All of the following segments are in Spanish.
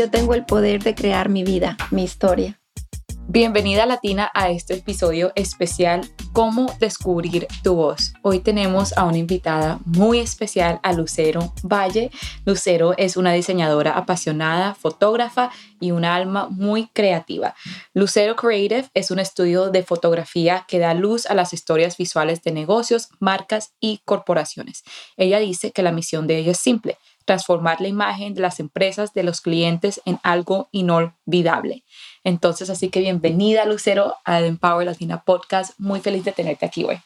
Yo tengo el poder de crear mi vida, mi historia. Bienvenida Latina a este episodio especial Cómo descubrir tu voz. Hoy tenemos a una invitada muy especial, a Lucero Valle. Lucero es una diseñadora apasionada, fotógrafa y una alma muy creativa. Lucero Creative es un estudio de fotografía que da luz a las historias visuales de negocios, marcas y corporaciones. Ella dice que la misión de ella es simple, transformar la imagen de las empresas, de los clientes en algo inolvidable. Entonces, así que bienvenida Lucero a Empower Latina Podcast. Muy feliz de tenerte aquí hoy.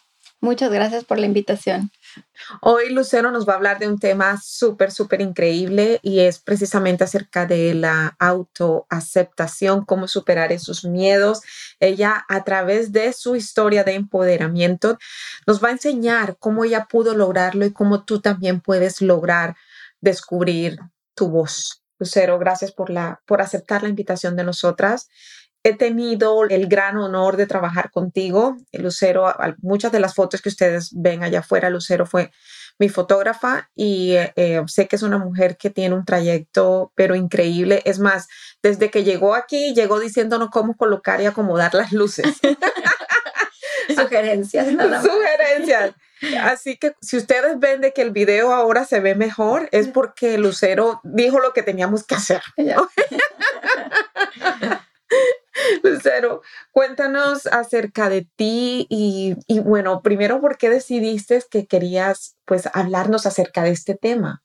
Muchas gracias por la invitación. Hoy Lucero nos va a hablar de un tema súper, súper increíble y es precisamente acerca de la autoaceptación, cómo superar esos miedos. Ella a través de su historia de empoderamiento nos va a enseñar cómo ella pudo lograrlo y cómo tú también puedes lograr descubrir tu voz. Lucero, gracias por, la, por aceptar la invitación de nosotras. He tenido el gran honor de trabajar contigo. Lucero, muchas de las fotos que ustedes ven allá afuera, Lucero fue mi fotógrafa y eh, sé que es una mujer que tiene un trayecto, pero increíble. Es más, desde que llegó aquí, llegó diciéndonos cómo colocar y acomodar las luces. Sugerencias. Sugerencias. Así que si ustedes ven de que el video ahora se ve mejor, es porque Lucero dijo lo que teníamos que hacer. Lucero, cuéntanos acerca de ti y, y, bueno, primero, ¿por qué decidiste que querías pues hablarnos acerca de este tema?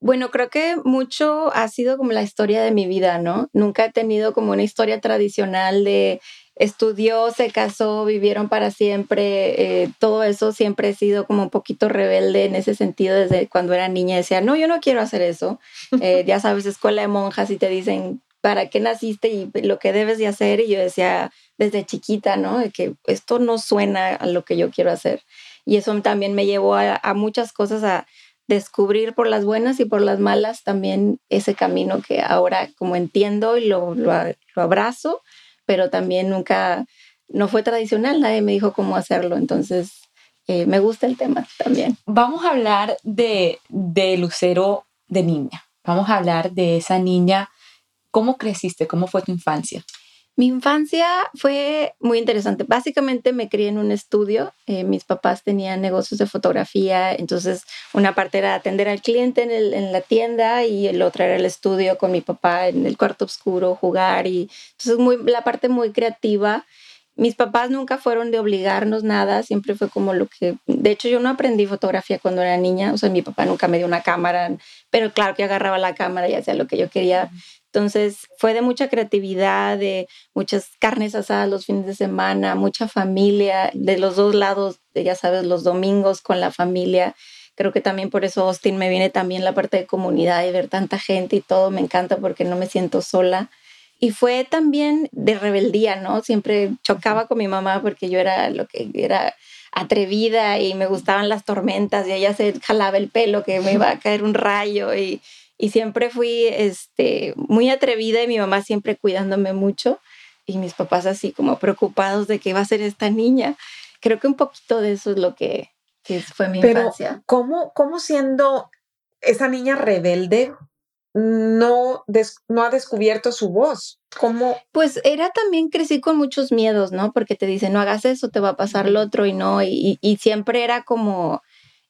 Bueno, creo que mucho ha sido como la historia de mi vida, ¿no? Nunca he tenido como una historia tradicional de estudió, se casó, vivieron para siempre, eh, todo eso siempre he sido como un poquito rebelde en ese sentido desde cuando era niña, decía, no, yo no quiero hacer eso, eh, ya sabes, escuela de monjas y te dicen, ¿para qué naciste y lo que debes de hacer? Y yo decía desde chiquita, ¿no? De que esto no suena a lo que yo quiero hacer. Y eso también me llevó a, muchas cosas, a descubrir por las buenas y por las malas también ese camino que ahora como entiendo y lo, lo abrazo pero también nunca, no fue tradicional, nadie me dijo cómo hacerlo, entonces eh, me gusta el tema también. Vamos a hablar de, de Lucero de niña, vamos a hablar de esa niña, ¿cómo creciste? ¿Cómo fue tu infancia? Mi infancia fue muy interesante. Básicamente me crié en un estudio. Eh, mis papás tenían negocios de fotografía, entonces una parte era atender al cliente en, el, en, la tienda y el otro era el estudio con mi papá en el cuarto oscuro, jugar y entonces muy, la parte muy creativa. Mis papás nunca fueron de obligarnos nada, siempre fue como lo que... De hecho, yo no aprendí fotografía cuando era niña, o sea, mi papá nunca me dio una cámara, pero claro que agarraba la cámara y hacía lo que yo quería. Entonces fue de mucha creatividad, de muchas carnes asadas los fines de semana, mucha familia, de los dos lados, ya sabes, los domingos con la familia. Creo que también por eso Austin me viene también la parte de comunidad y ver tanta gente y todo, me encanta porque no me siento sola. Y fue también de rebeldía, ¿no? Siempre chocaba con mi mamá porque yo era lo que era atrevida y me gustaban las tormentas y ella se jalaba el pelo que me iba a caer un rayo y y siempre fui este, muy atrevida y mi mamá siempre cuidándome mucho y mis papás así como preocupados de qué va a ser esta niña. Creo que un poquito de eso es lo que, fue mi Pero, infancia. ¿cómo, ¿Cómo siendo esa niña rebelde no, no ha descubierto su voz? ¿Cómo? Pues era también crecí con muchos miedos, ¿no? Porque te dicen, no hagas eso, te va a pasar lo otro y no, y, y siempre era como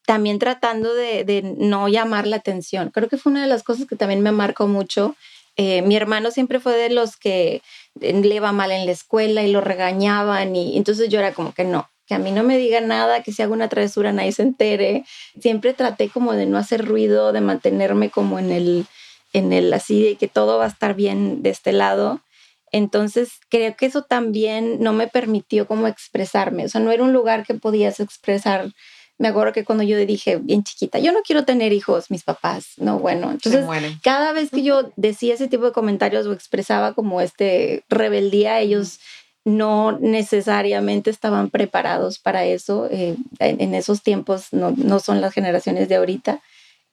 también tratando de, no llamar la atención. Creo que fue una de las cosas que también me marcó mucho. Eh, mi hermano siempre fue de los que le iba mal en la escuela y lo regañaban y entonces yo era como que no, que a mí no me diga nada, que si hago una travesura nadie se entere. Siempre traté como de no hacer ruido, de mantenerme como en el, en el así, de que todo va a estar bien de este lado. Entonces creo que eso también no me permitió como expresarme, o sea, no era un lugar que podías expresar me acuerdo que cuando yo dije bien chiquita, yo no quiero tener hijos, mis papás, no, bueno, entonces cada vez que yo decía ese tipo de comentarios o expresaba como este rebeldía, ellos no necesariamente estaban preparados para eso. Eh, en, esos tiempos no, no, son las generaciones de ahorita.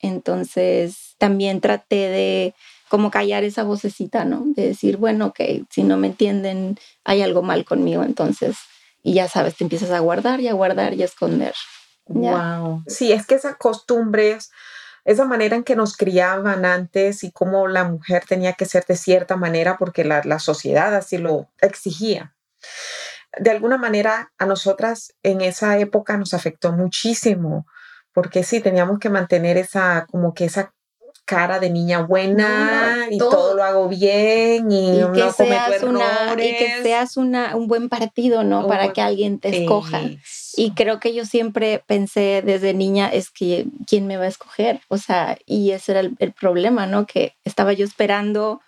Entonces también traté de como callar esa vocecita, ¿no? De decir, bueno, ok, si no me entienden, hay algo mal conmigo, entonces, y ya sabes, te empiezas a guardar y a guardar y a esconder. Wow. Sí, es que esas costumbres, esa manera en que nos criaban antes y cómo la mujer tenía que ser de cierta manera porque la, la sociedad así lo exigía. De alguna manera a nosotras en esa época nos afectó muchísimo porque sí, teníamos que mantener esa, como que esa cara de niña buena y todo, lo hago bien y, no que seas una, y que seas una, un buen partido, ¿no? Para que alguien te escoja. Y creo que yo siempre pensé desde niña es que quién me va a escoger, o sea, y ese era el, el problema, ¿no? Que estaba yo esperando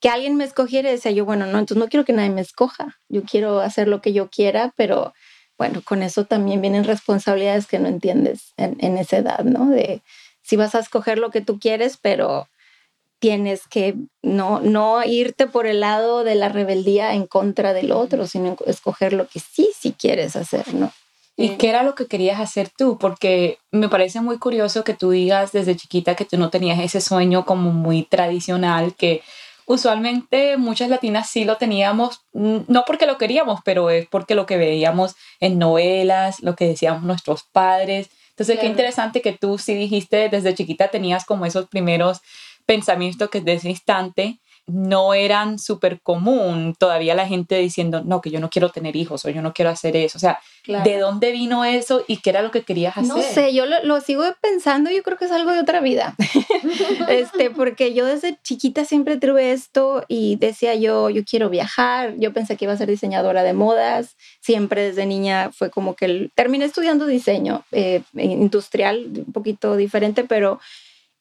que alguien me escogiera y decía yo, bueno, no, entonces no quiero que nadie me escoja, yo quiero hacer lo que yo quiera, pero bueno, con eso también vienen responsabilidades que no entiendes en, en esa edad, ¿no? De si vas a escoger lo que tú quieres, pero tienes que no, no irte por el lado de la rebeldía en contra del otro, sino escoger lo que sí, sí quieres hacer, ¿no? ¿Y qué era lo que querías hacer tú? Porque me parece muy curioso que tú digas desde chiquita que tú no tenías ese sueño como muy tradicional, que usualmente muchas latinas sí lo teníamos, no porque lo queríamos, pero es porque lo que veíamos en novelas, lo que decíamos nuestros padres, entonces, qué interesante que tú sí dijiste desde chiquita tenías como esos primeros pensamientos que desde ese instante no eran súper común. Todavía la gente diciendo, no, que yo no quiero tener hijos o yo no quiero hacer eso. O sea, ¿de dónde vino eso y qué era lo que querías hacer? No sé, yo lo, sigo pensando, yo creo que es algo de otra vida. este, porque yo desde chiquita siempre tuve esto y decía yo, yo quiero viajar, yo pensé que iba a ser diseñadora de modas, siempre desde niña fue como que terminé estudiando diseño eh, industrial, un poquito diferente, pero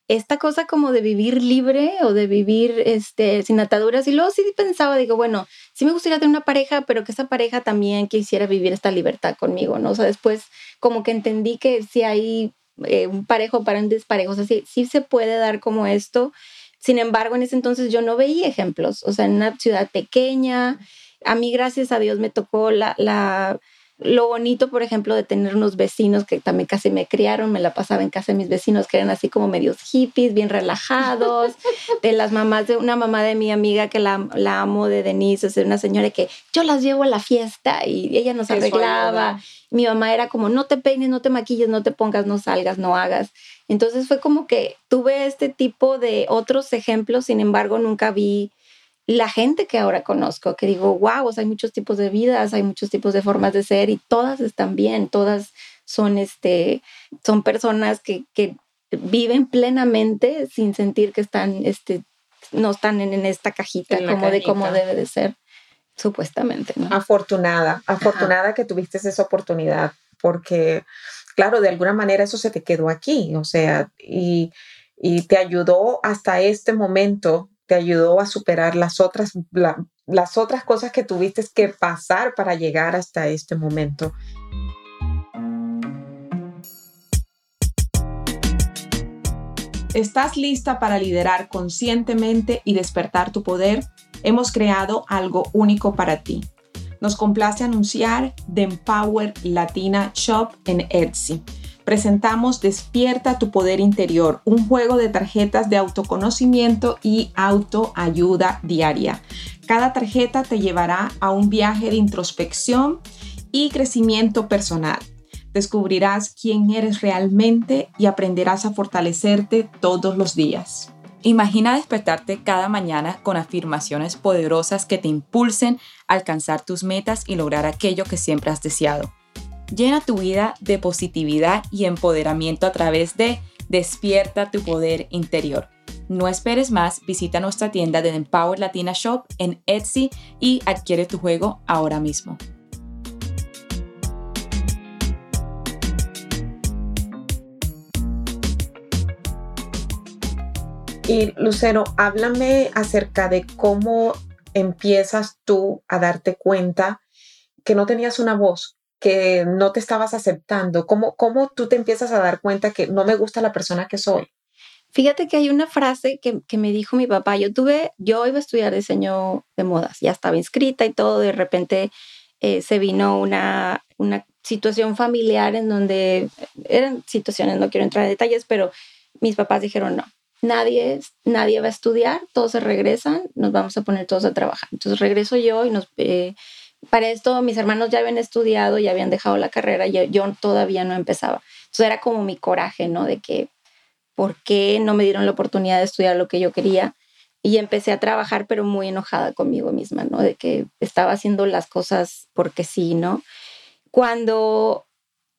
esta cosa como de vivir libre o de vivir este, sin ataduras. Y luego sí pensaba, digo, bueno, sí me gustaría tener una pareja, pero que esa pareja también quisiera vivir esta libertad conmigo, ¿no? O sea, después como que entendí que si hay eh, un parejo para un desparejo, o sea, sí, sí se puede dar como esto. Sin embargo, en ese entonces yo no veía ejemplos, o sea, en una ciudad pequeña, a mí gracias a Dios me tocó la, la lo bonito, por ejemplo, de tener unos vecinos que también casi me criaron, me la pasaba en casa de mis vecinos que eran así como medios hippies, bien relajados, de las mamás de una mamá de mi amiga que la, la amo de Denise, es una señora que yo las llevo a la fiesta y ella nos arreglaba. Mi mamá era como, no te peines, no te maquilles, no te pongas, no salgas, no hagas. Entonces fue como que tuve este tipo de otros ejemplos, sin embargo, nunca vi la gente que ahora conozco, que digo, wow, hay muchos tipos de vidas, hay muchos tipos de formas de ser y todas están bien, todas son, este, son personas que, que viven plenamente sin sentir que están, este, no están en, esta cajita como de cómo debe de ser, supuestamente. Afortunada, afortunada que tuviste esa oportunidad, porque, claro, de alguna manera eso se te quedó aquí, o sea, y, y te ayudó hasta este momento te ayudó a superar las otras, las otras cosas que tuviste que pasar para llegar hasta este momento. ¿Estás lista para liderar conscientemente y despertar tu poder? Hemos creado algo único para ti. Nos complace anunciar The Empower Latina Shop en Etsy presentamos Despierta tu Poder Interior, un juego de tarjetas de autoconocimiento y autoayuda diaria. Cada tarjeta te llevará a un viaje de introspección y crecimiento personal. Descubrirás quién eres realmente y aprenderás a fortalecerte todos los días. Imagina despertarte cada mañana con afirmaciones poderosas que te impulsen a alcanzar tus metas y lograr aquello que siempre has deseado. Llena tu vida de positividad y empoderamiento a través de Despierta tu poder interior. No esperes más, visita nuestra tienda de Empower Latina Shop en Etsy y adquiere tu juego ahora mismo. Y Lucero, háblame acerca de cómo empiezas tú a darte cuenta que no tenías una voz, que no te estabas aceptando? ¿Cómo, ¿Cómo tú te empiezas a dar cuenta que no me gusta la persona que soy? Fíjate que hay una frase que, que, me dijo mi papá. Yo tuve, yo iba a estudiar diseño de modas, ya estaba inscrita y todo. De repente eh, se vino una, una situación familiar en donde eran situaciones, no quiero entrar en detalles, pero mis papás dijeron no. Nadie, nadie va a estudiar, todos se regresan, nos vamos a poner todos a trabajar. Entonces regreso yo y nos, eh, para esto mis hermanos ya habían estudiado, ya habían dejado la carrera, y yo todavía no empezaba. Entonces era como mi coraje, ¿no? De que, ¿por qué no me dieron la oportunidad de estudiar lo que yo quería? Y empecé a trabajar, pero muy enojada conmigo misma, ¿no? De que estaba haciendo las cosas porque sí, ¿no? Cuando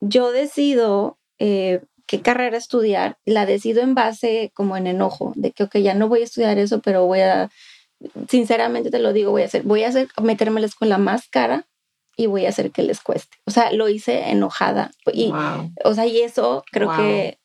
yo decido eh, qué carrera estudiar, la decido en base como en enojo, de que, ok, ya no voy a estudiar eso, pero voy a sinceramente te lo digo, voy a hacer, voy a hacer, meterme a la escuela más cara y voy a hacer que les cueste. O sea, lo hice enojada. Y, o sea, y eso creo que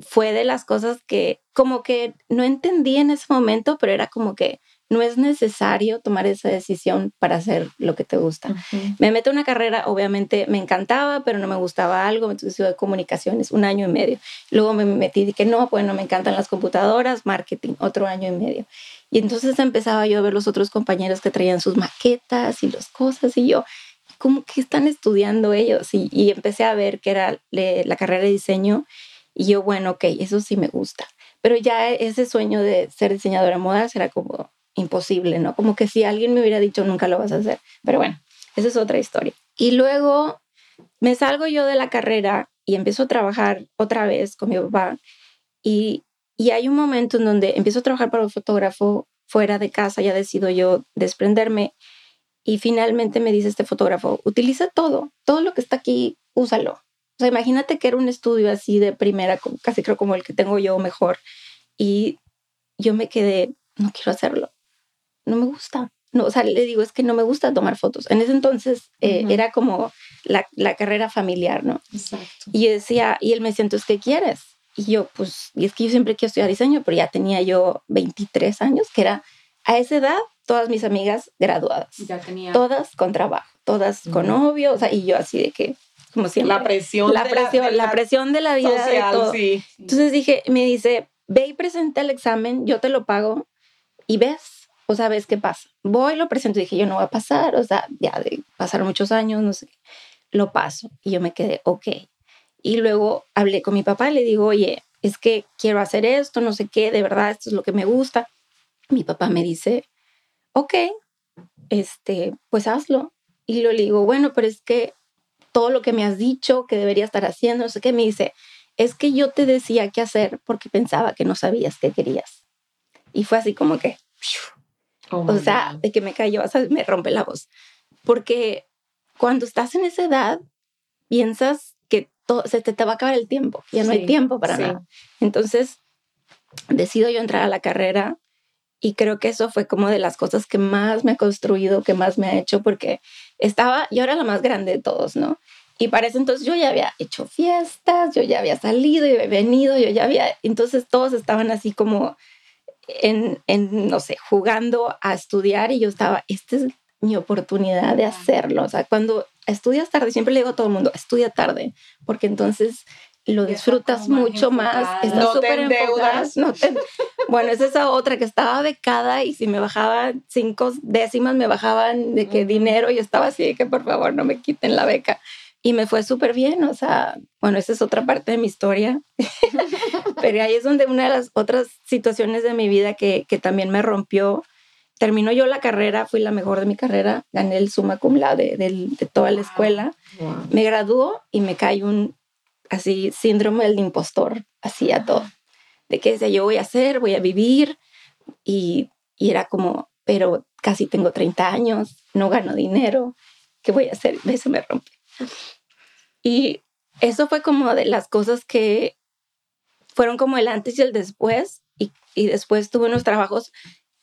fue de las cosas que como que no entendí en ese momento, pero era como que no es necesario tomar esa decisión para hacer lo que te gusta. Me meto en una carrera, obviamente me encantaba, pero no me gustaba algo, entonces de comunicaciones, un año y medio. Luego me metí y que no, pues no me encantan las computadoras, marketing, otro año y medio. Y entonces empezaba yo a ver los otros compañeros que traían sus maquetas y las cosas y yo, ¿cómo que están estudiando ellos? Y, empecé a ver que era la carrera de diseño y yo, bueno, ok, eso sí me gusta. Pero ya ese sueño de ser diseñadora de modas era como imposible, ¿no? Como que si alguien me hubiera dicho, nunca lo vas a hacer. Pero bueno, esa es otra historia. Y luego me salgo yo de la carrera y empiezo a trabajar otra vez con mi papá y y hay un momento en donde empiezo a trabajar para un fotógrafo fuera de casa, ya decido yo desprenderme y finalmente me dice este fotógrafo, utiliza todo, todo lo que está aquí, úsalo. O sea, imagínate que era un estudio así de primera, casi creo como el que tengo yo mejor. Y yo me quedé, no quiero hacerlo, no me gusta. No, o sea, le digo, es que no me gusta tomar fotos. En ese entonces eh, era como la, la, carrera familiar, ¿no? Exacto. Y decía, y él me decía, entonces, ¿qué quieres? Y yo, pues, y es que yo siempre quiero estudiar diseño, pero ya tenía yo 23 años, que era a esa edad, todas mis amigas graduadas. Ya tenía. Todas con trabajo, todas con novio, o sea, y yo así de que, como siempre. La presión. La presión, la, presión de la vida. Social, de todo. Sí. Entonces dije, me dice, ve y presenta el examen, yo te lo pago y ves, o sea, ves qué pasa. Voy, lo presento, y dije, yo no voy a pasar, o sea, ya de pasar muchos años, no sé, lo paso. Y yo me quedé, ok, y luego hablé con mi papá y le digo, oye, es que quiero hacer esto, no sé qué, de verdad, esto es lo que me gusta. Mi papá me dice, ok, este, pues hazlo. Y lo le digo, bueno, pero es que todo lo que me has dicho que debería estar haciendo, no sé qué, me dice, es que yo te decía qué hacer porque pensaba que no sabías qué querías. Y fue así como que, oh o sea, de que me cayó, o sea, me rompe la voz. Porque cuando estás en esa edad, piensas se te, va a acabar el tiempo, ya no hay tiempo para nada. Entonces, decido yo entrar a la carrera y creo que eso fue como de las cosas que más me ha construido, que más me ha hecho, porque estaba, yo era la más grande de todos, ¿no? Y para eso entonces yo ya había hecho fiestas, yo ya había salido y venido, yo ya había, entonces todos estaban así como en, en, no sé, jugando a estudiar y yo estaba, esta es mi oportunidad de hacerlo. O sea, cuando estudias tarde, siempre le digo a todo el mundo, estudia tarde, porque entonces lo disfrutas mucho más, estás súper enfocada. No bueno, es esa otra que estaba becada y si me bajaban cinco décimas, me bajaban de que dinero y estaba así de que por favor no me quiten la beca. Y me fue súper bien, o sea, bueno, esa es otra parte de mi historia, pero ahí es donde una de las otras situaciones de mi vida que, que también me rompió terminó yo la carrera, fui la mejor de mi carrera, gané el summa cum laude de, de toda la escuela, me graduó y me cae un así síndrome del impostor, así a todo, de que decía yo voy a hacer, voy a vivir y, y era como, pero casi tengo 30 años, no gano dinero, ¿qué voy a hacer? Eso me rompe. Y eso fue como de las cosas que fueron como el antes y el después, y, y después tuve unos trabajos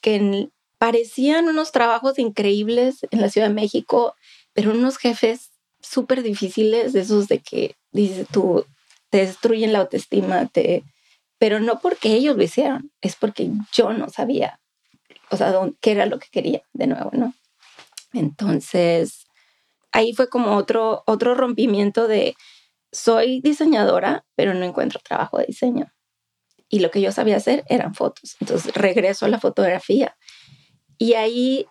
que en, parecían unos trabajos increíbles en la Ciudad de México, pero unos jefes súper difíciles, de esos de que, dices tú, te destruyen la autoestima, te... pero no porque ellos lo hicieron, es porque yo no sabía, o sea, qué era lo que quería de nuevo, ¿no? Entonces, ahí fue como otro, otro rompimiento de soy diseñadora, pero no encuentro trabajo de diseño. Y lo que yo sabía hacer eran fotos. Entonces regreso a la fotografía. Y ahí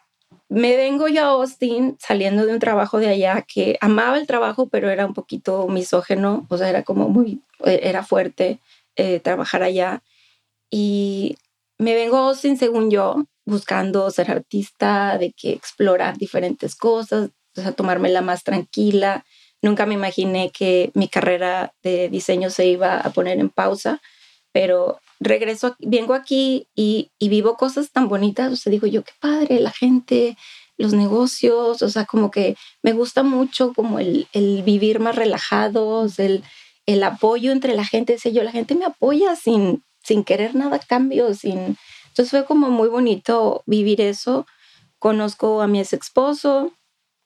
me vengo yo a Austin saliendo de un trabajo de allá que amaba el trabajo, pero era un poquito misógeno, o sea, era como muy, era fuerte eh, trabajar allá. Y me vengo a Austin, según yo, buscando ser artista, de que explorar diferentes cosas, o sea, tomármela más tranquila. Nunca me imaginé que mi carrera de diseño se iba a poner en pausa, pero regreso, vengo aquí y, vivo cosas tan bonitas, o sea, digo yo, qué padre, la gente, los negocios, o sea, como que me gusta mucho como el, el vivir más relajados, el, el apoyo entre la gente, sé yo, la gente me apoya sin, sin querer nada a cambio, sin... Entonces fue como muy bonito vivir eso. Conozco a mi ex esposo,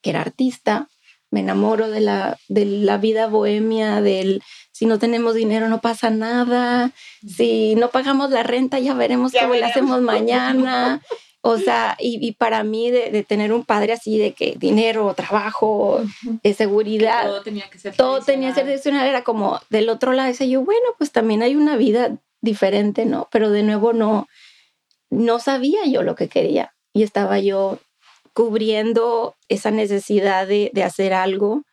que era artista, me enamoro de la, de la vida bohemia, del si no tenemos dinero no pasa nada, si no pagamos la renta ya veremos cómo la hacemos mañana. O sea, y, y para mí de, tener un padre así de que dinero, trabajo, de seguridad, todo tenía que ser todo tenía que ser tradicional, era como del otro lado, decía yo, bueno, pues también hay una vida diferente, ¿no? Pero de nuevo no, no sabía yo lo que quería y estaba yo cubriendo esa necesidad de, de hacer algo.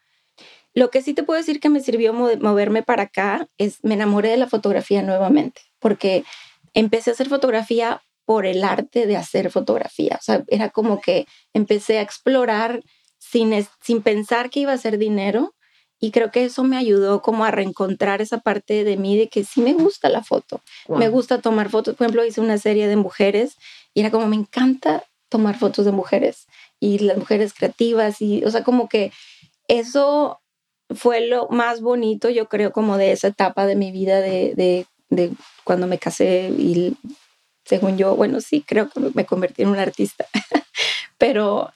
Lo que sí te puedo decir que me sirvió moverme para acá es me enamoré de la fotografía nuevamente, porque empecé a hacer fotografía por el arte de hacer fotografía. O sea, era como que empecé a explorar sin, sin pensar que iba a ser dinero y creo que eso me ayudó como a reencontrar esa parte de mí de que sí me gusta la foto. Me gusta tomar fotos. Por ejemplo, hice una serie de mujeres y era como me encanta tomar fotos de mujeres y las mujeres creativas y, o sea, como que eso fue lo más bonito, yo creo, como de esa etapa de mi vida de, de, de cuando me casé y según yo, bueno, sí, creo que me convertí en un artista, pero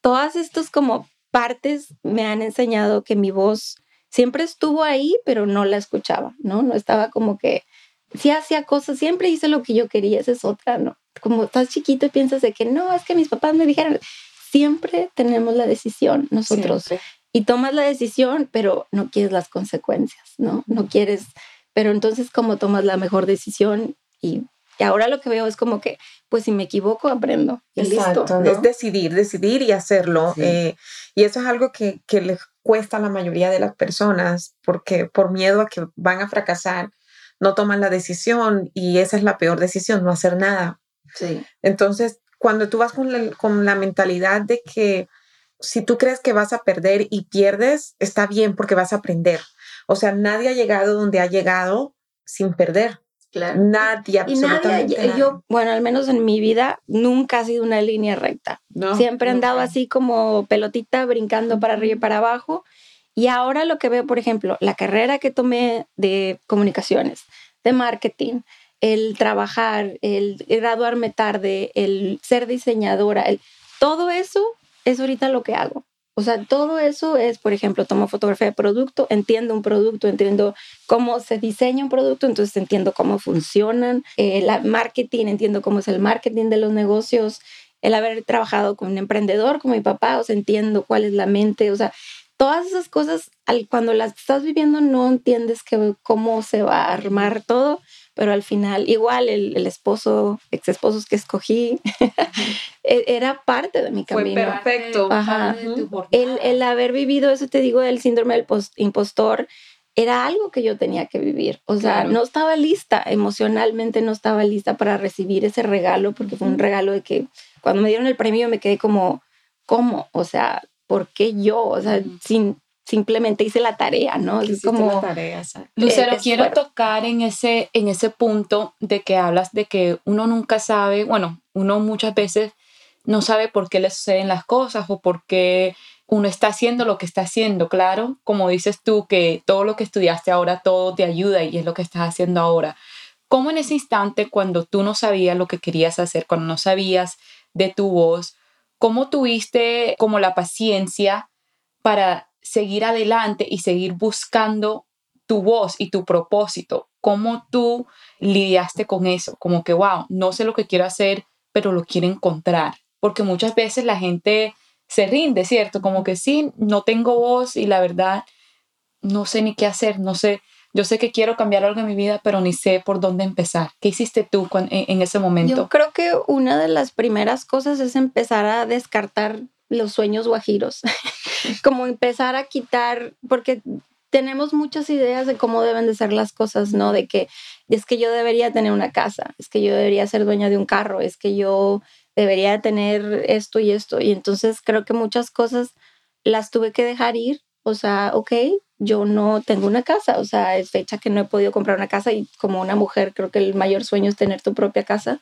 todas estas como partes me han enseñado que mi voz siempre estuvo ahí, pero no la escuchaba, ¿no? No estaba como que sí hacía cosas, siempre hice lo que yo quería, esa es otra, ¿no? Como estás chiquito y piensas de que no, es que mis papás me dijeron, siempre tenemos la decisión nosotros. Y tomas la decisión, pero no quieres las consecuencias, ¿no? No quieres, pero entonces como tomas la mejor decisión y, ahora lo que veo es como que, pues si me equivoco, aprendo. listo, Es decidir, decidir y hacerlo. Eh, y eso es algo que, que les cuesta a la mayoría de las personas porque por miedo a que van a fracasar, no toman la decisión y esa es la peor decisión, no hacer nada. Sí. Entonces, cuando tú vas con la, con la mentalidad de que si tú crees que vas a perder y pierdes, está bien porque vas a aprender. O sea, nadie ha llegado donde ha llegado sin perder. Claro. Nadie, absolutamente. Y nadie, Yo, bueno, al menos en mi vida, nunca ha sido una línea recta. Siempre he andado así como pelotita brincando para arriba y para abajo. Y ahora lo que veo, por ejemplo, la carrera que tomé de comunicaciones, de marketing, el trabajar, el graduarme tarde, el ser diseñadora, el, todo eso es ahorita lo que hago. O sea, todo eso es, por ejemplo, tomo fotografía de producto, entiendo un producto, entiendo cómo se diseña un producto, entonces entiendo cómo funcionan, el eh, marketing, entiendo cómo es el marketing de los negocios, el haber trabajado con un emprendedor como mi papá, o sea, entiendo cuál es la mente, o sea, todas esas cosas, cuando las estás viviendo no entiendes que, cómo se va a armar todo, pero al final igual el, el esposo, ex esposos que escogí, e, era parte de mi camino. Fue perfecto. Ajá. El, el, haber vivido eso, te digo, el síndrome del impostor, era algo que yo tenía que vivir. O sea, no estaba lista, emocionalmente no estaba lista para recibir ese regalo, porque fue un regalo de que cuando me dieron el premio me quedé como, ¿cómo? O sea, ¿por qué yo? O sea, sin simplemente hice la tarea, ¿no? Es como la tarea, Lucero, quiero tocar en ese, en ese punto de que hablas de que uno nunca sabe, bueno, uno muchas veces no sabe por qué le suceden las cosas o por qué uno está haciendo lo que está haciendo, claro, como dices tú, que todo lo que estudiaste ahora, todo te ayuda y es lo que estás haciendo ahora. ¿Cómo en ese instante, cuando tú no sabías lo que querías hacer, cuando no sabías de tu voz, cómo tuviste como la paciencia para seguir adelante y seguir buscando tu voz y tu propósito. ¿Cómo tú lidiaste con eso? Como que, wow, no sé lo que quiero hacer, pero lo quiero encontrar. Porque muchas veces la gente se rinde, ¿cierto? Como que sí, no tengo voz y la verdad no sé ni qué hacer, no sé, yo sé que quiero cambiar algo en mi vida, pero ni sé por dónde empezar. ¿Qué hiciste tú en, ese momento? Yo creo que una de las primeras cosas es empezar a descartar los sueños guajiros, como empezar a quitar, porque tenemos muchas ideas de cómo deben de ser las cosas, ¿no? De que es que yo debería tener una casa, es que yo debería ser dueña de un carro, es que yo debería tener esto y esto. Y entonces creo que muchas cosas las tuve que dejar ir. O sea, ok, yo no tengo una casa, o sea, es fecha que no he podido comprar una casa y como una mujer creo que el mayor sueño es tener tu propia casa.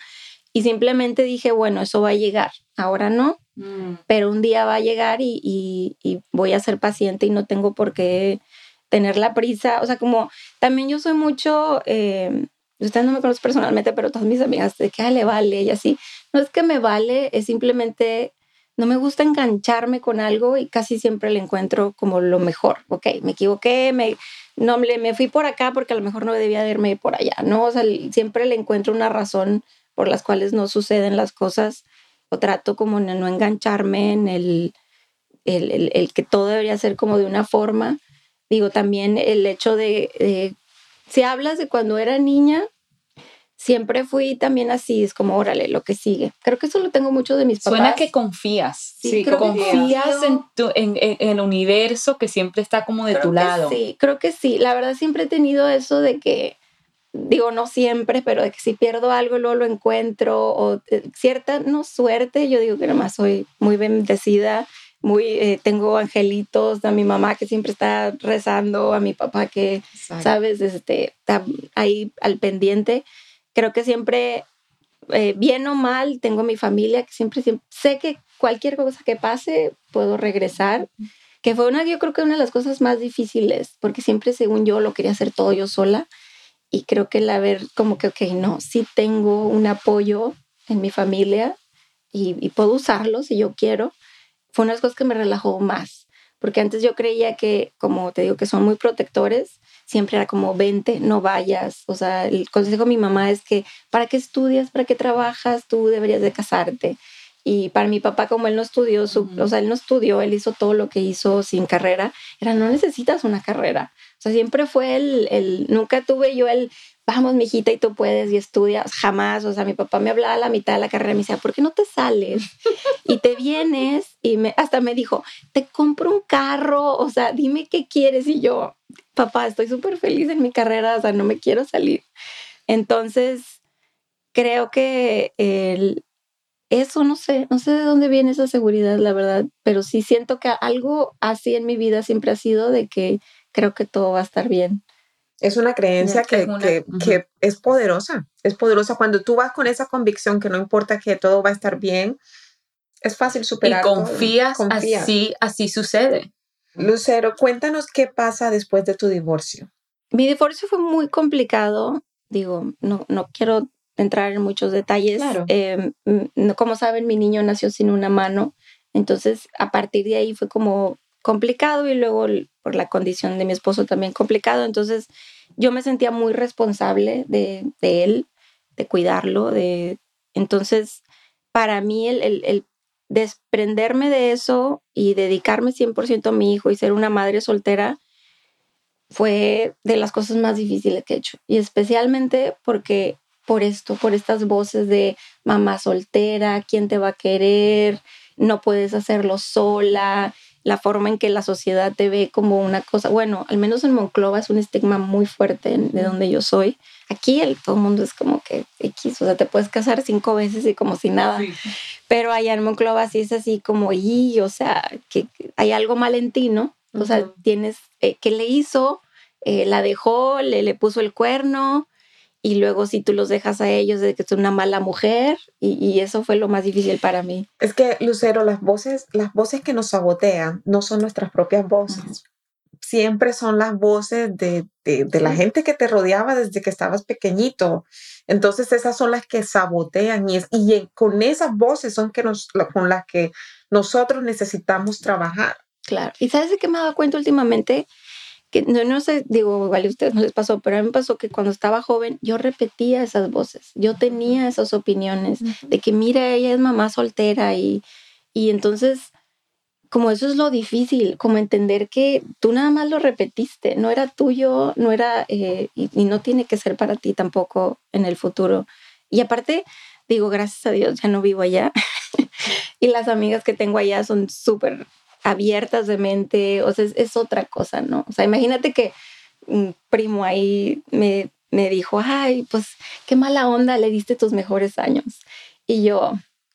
Y simplemente dije, bueno, eso va a llegar, ahora no, mm. pero un día va a llegar y, voy a ser paciente y no tengo por qué tener la prisa. O sea, como también yo soy mucho, eh, usted no me conoce personalmente, pero todas mis amigas de que ah, le vale y así. No es que me vale, es simplemente no me gusta engancharme con algo y casi siempre le encuentro como lo mejor. Ok, me equivoqué, me, no, me fui por acá porque a lo mejor no debía de irme por allá, ¿no? O sea, siempre le encuentro una razón por las cuales no suceden las cosas o trato como de no engancharme en el, el, el, que todo debería ser como de una forma. Digo, también el hecho de, de si hablas de cuando era niña, siempre fui también así, es como, órale, lo que sigue. Creo que eso lo tengo mucho de mis papás. Suena que confías. Sí, confías en, en, el universo que siempre está como de tu lado. Sí, creo que sí. La verdad siempre he tenido eso de que, digo, no siempre, pero de que si pierdo algo luego lo encuentro o eh, cierta, no suerte, yo digo que nada más soy muy bendecida. Muy, eh, tengo angelitos, a mi mamá que siempre está rezando, a mi papá que, sabes, este, está ahí al pendiente creo que siempre, eh, bien o mal, tengo mi familia, que siempre, sé que cualquier cosa que pase, puedo regresar. Que fue una, yo creo que una de las cosas más difíciles, porque siempre, según yo, lo quería hacer todo yo sola. Y creo que el haber, como que, ok, no, sí tengo un apoyo en mi familia y, y puedo usarlo si yo quiero, fue una de las cosas que me relajó más. Porque antes yo creía que, como te digo, que son muy protectores, siempre era como, vente, no vayas. O sea, el consejo de mi mamá es que, ¿para qué estudias? ¿Para qué trabajas? Tú deberías de casarte. Y para mi papá, como él no estudió, su, o sea, él no estudió, él hizo todo lo que hizo sin carrera, era, no necesitas una carrera. O sea, siempre fue el, el nunca tuve yo el, vamos, mijita, y tú puedes y estudias, jamás. O sea, mi papá me hablaba a la mitad de la carrera y me decía, ¿por qué no te sales? Y te vienes y me, hasta me dijo, te compro un carro, o sea, dime qué quieres. Y yo, papá, estoy súper feliz en mi carrera, o sea, no me quiero salir. Entonces, creo que el, eso no sé, no sé de dónde viene esa seguridad, la verdad, pero sí siento que algo así en mi vida siempre ha sido de que creo que todo va a estar bien. Es una creencia que, que, es poderosa, es poderosa. Cuando tú vas con esa convicción que no importa que todo va a estar bien, es fácil superar. Y confías, así, así sucede. Lucero, cuéntanos qué pasa después de tu divorcio. Mi divorcio fue muy complicado. Digo, no, no quiero entrar en muchos detalles. Em, como saben, mi niño nació sin una mano. Entonces, a partir de ahí fue como complicado y luego por la condición de mi esposo también complicado. Entonces yo me sentía muy responsable de, él, de cuidarlo, de... Entonces, para mí el, el, desprenderme de eso y dedicarme 100% a mi hijo y ser una madre soltera fue de las cosas más difíciles que he hecho. Y especialmente porque por esto, por estas voces de mamá soltera, ¿quién te va a querer? No puedes hacerlo sola, la forma en que la sociedad te ve como una cosa, bueno, al menos en Monclova es un estigma muy fuerte de donde yo soy. Aquí el, todo el mundo es como que X, o sea, te puedes casar cinco veces y como si nada. Pero allá en Monclova sí es así como, y, o sea, que hay algo mal en ti, ¿no? O sea, tienes, eh, ¿qué le hizo? Eh, la dejó, le, le puso el cuerno, y luego si tú los dejas a ellos de que es una mala mujer y, eso fue lo más difícil para mí. Es que Lucero, las voces, las voces que nos sabotean no son nuestras propias voces. Siempre son las voces de, de, la gente que te rodeaba desde que estabas pequeñito. Entonces esas son las que sabotean y, es, y con esas voces son que nos, con las que nosotros necesitamos trabajar. Claro. ¿Y sabes de qué me he dado cuenta últimamente? Que no, no sé, digo, igual a ustedes no les pasó, pero a mí me pasó que cuando estaba joven yo repetía esas voces, yo tenía esas opiniones de que mira, ella es mamá soltera y, y entonces como eso es lo difícil, como entender que tú nada más lo repetiste, no era tuyo, no era, eh, y, y, no tiene que ser para ti tampoco en el futuro. Y aparte, digo, gracias a Dios ya no vivo allá. y las amigas que tengo allá son súper abiertas de mente, o sea, es, es, otra cosa, ¿no? O sea, imagínate que un primo ahí me, me dijo, ay, pues qué mala onda, le diste tus mejores años. Y yo,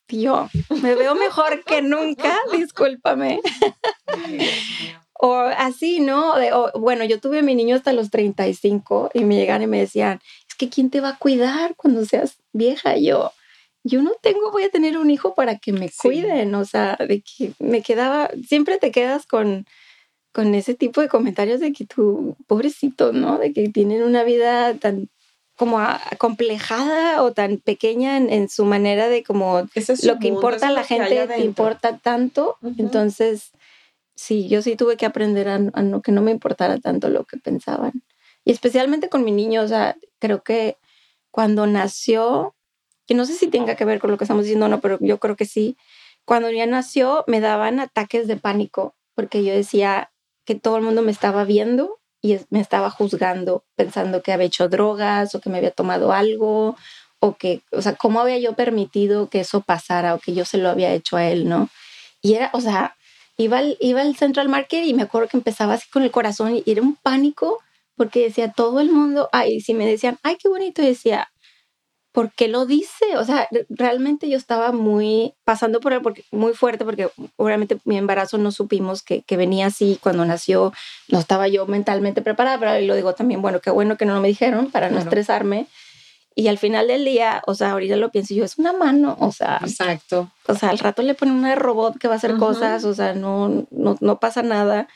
yo me veo mejor que nunca, discúlpame. o así, ¿no? o, bueno, yo tuve a mi niño hasta los 35 y me llegan y me decían, es que ¿quién te va a cuidar cuando seas vieja? Y yo, yo no tengo, voy a tener un hijo para que me cuiden, o sea, de que me quedaba, siempre te quedas con, con ese tipo de comentarios de que tú, pobrecito, ¿no? De que tienen una vida tan como acomplejada o tan pequeña en, su manera de como lo que importa a la gente te importa tanto. Entonces, sí, yo sí tuve que aprender a, a, no, que no me importara tanto lo que pensaban. Y especialmente con mi niño, o sea, creo que cuando nació, que no sé si tenga que ver con lo que estamos diciendo o no, pero yo creo que sí, cuando ya nació me daban ataques de pánico porque yo decía que todo el mundo me estaba viendo y me estaba juzgando, pensando que había hecho drogas o que me había tomado algo o que, o sea, cómo había yo permitido que eso pasara o que yo se lo había hecho a él, ¿no? Y era, o sea, iba iba al Central Market y me acuerdo que empezaba así con el corazón y era un pánico porque decía todo el mundo, ay, si me decían, ay, qué bonito, decía, ¿por qué lo dice? O sea, realmente yo estaba muy pasando por él porque, muy fuerte porque obviamente mi embarazo no supimos que, que, venía así cuando nació, no estaba yo mentalmente preparada, pero ahí lo digo también, bueno, qué bueno que no me dijeron para no estresarme. Y al final del día, o sea, ahorita lo pienso yo, es una mano, o sea. Exacto. O sea, al rato le ponen una robot que va a hacer cosas, o sea, no, no, no pasa nada.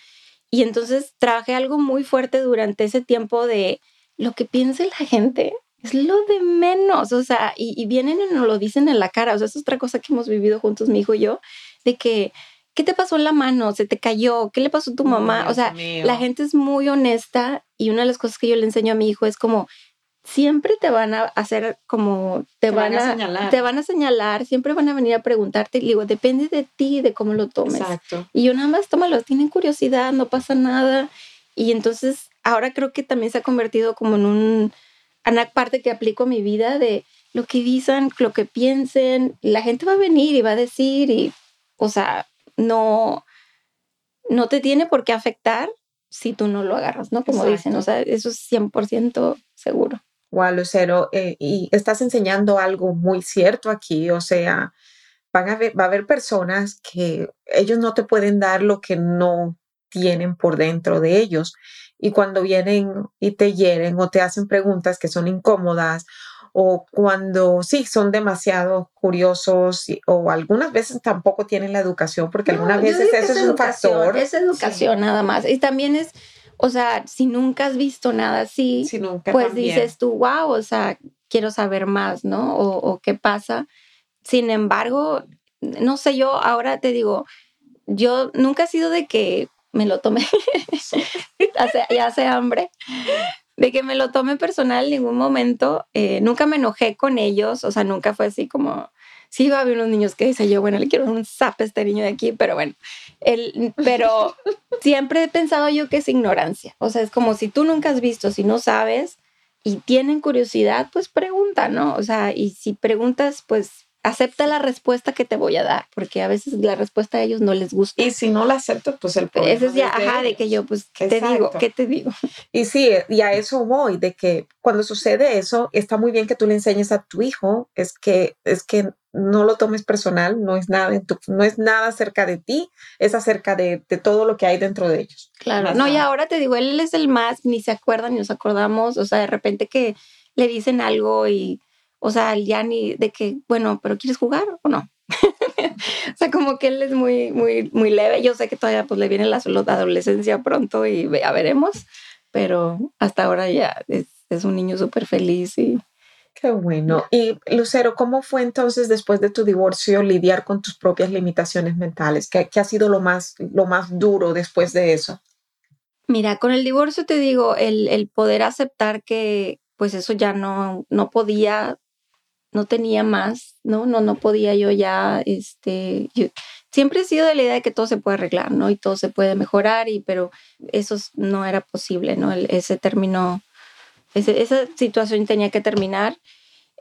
Y entonces trabajé algo muy fuerte durante ese tiempo de lo que piense la gente es lo de menos, o sea, y, vienen y nos lo dicen en la cara, o sea, es otra cosa que hemos vivido juntos, mi hijo y yo, de que, ¿qué te pasó en la mano? ¿Se te cayó? ¿Qué le pasó a tu mamá? o sea, la gente es muy honesta y una de las cosas que yo le enseño a mi hijo es como, siempre te van a hacer como, te, van, a, señalar. Te van a señalar, siempre van a venir a preguntarte, y digo, depende de ti, de cómo lo tomes. Exacto. Y yo nada más tómalo, tienen curiosidad, no pasa nada. Y entonces ahora creo que también se ha convertido como en un una parte que aplico a mi vida de lo que dicen, lo que piensen, la gente va a venir y va a decir y, o sea, no, no te tiene por qué afectar si tú no lo agarras, ¿no? Como dicen, o sea, eso es 100% seguro. Wow, Lucero, eh, y estás enseñando algo muy cierto aquí, o sea, van a ver, va a haber personas que ellos no te pueden dar lo que no tienen por dentro de ellos y cuando vienen y te hieren o te hacen preguntas que son incómodas o cuando sí son demasiado curiosos o algunas veces tampoco tienen la educación porque algunas veces eso es, un factor. Es educación nada más. Y también es, o sea, si nunca has visto nada así, pues dices tú, wow, o sea, quiero saber más, ¿no? O, o qué pasa. Sin embargo, no sé, yo ahora te digo, yo nunca he sido de que me lo tomé, hace, ya hace hambre, de que me lo tome personal en ningún momento. Eh, nunca me enojé con ellos, o sea, nunca fue así como, sí, iba a haber unos niños que dice yo, bueno, le quiero un zap a este niño de aquí, pero bueno, el, pero siempre he pensado yo que es ignorancia, o sea, es como si tú nunca has visto, si no sabes y tienen curiosidad, pues pregunta, ¿no? O sea, y si preguntas, pues acepta la respuesta que te voy a dar, porque a veces la respuesta a ellos no les gusta. Y si no la acepto, pues el problema. Eso es ya, ajá, de que yo, pues, ¿qué te digo? ¿Qué te digo? Y sí, y a eso voy, de que cuando sucede eso, está muy bien que tú le enseñes a tu hijo, es que, es que no lo tomes personal, no es nada, no es nada acerca de ti, es acerca de, de todo lo que hay dentro de ellos. Claro, no, y ahora te digo, él es el más, ni se acuerda ni nos acordamos, o sea, de repente que le dicen algo y o sea, ya ni de que, bueno, pero ¿quieres jugar o no? o sea, como que él es muy, muy, muy leve. Yo sé que todavía pues le viene la, adolescencia pronto y ya veremos, pero hasta ahora ya es, es un niño súper feliz y... Qué bueno. Y Lucero, ¿cómo fue entonces después de tu divorcio lidiar con tus propias limitaciones mentales? ¿Qué, qué ha sido lo más, lo más duro después de eso? Mira, con el divorcio te digo, el, el poder aceptar que pues eso ya no, no podía no tenía más, ¿no? No, no podía yo ya, este, siempre he sido de la idea de que todo se puede arreglar, ¿no? Y todo se puede mejorar, y, pero eso no era posible, ¿no? ese término, esa situación tenía que terminar.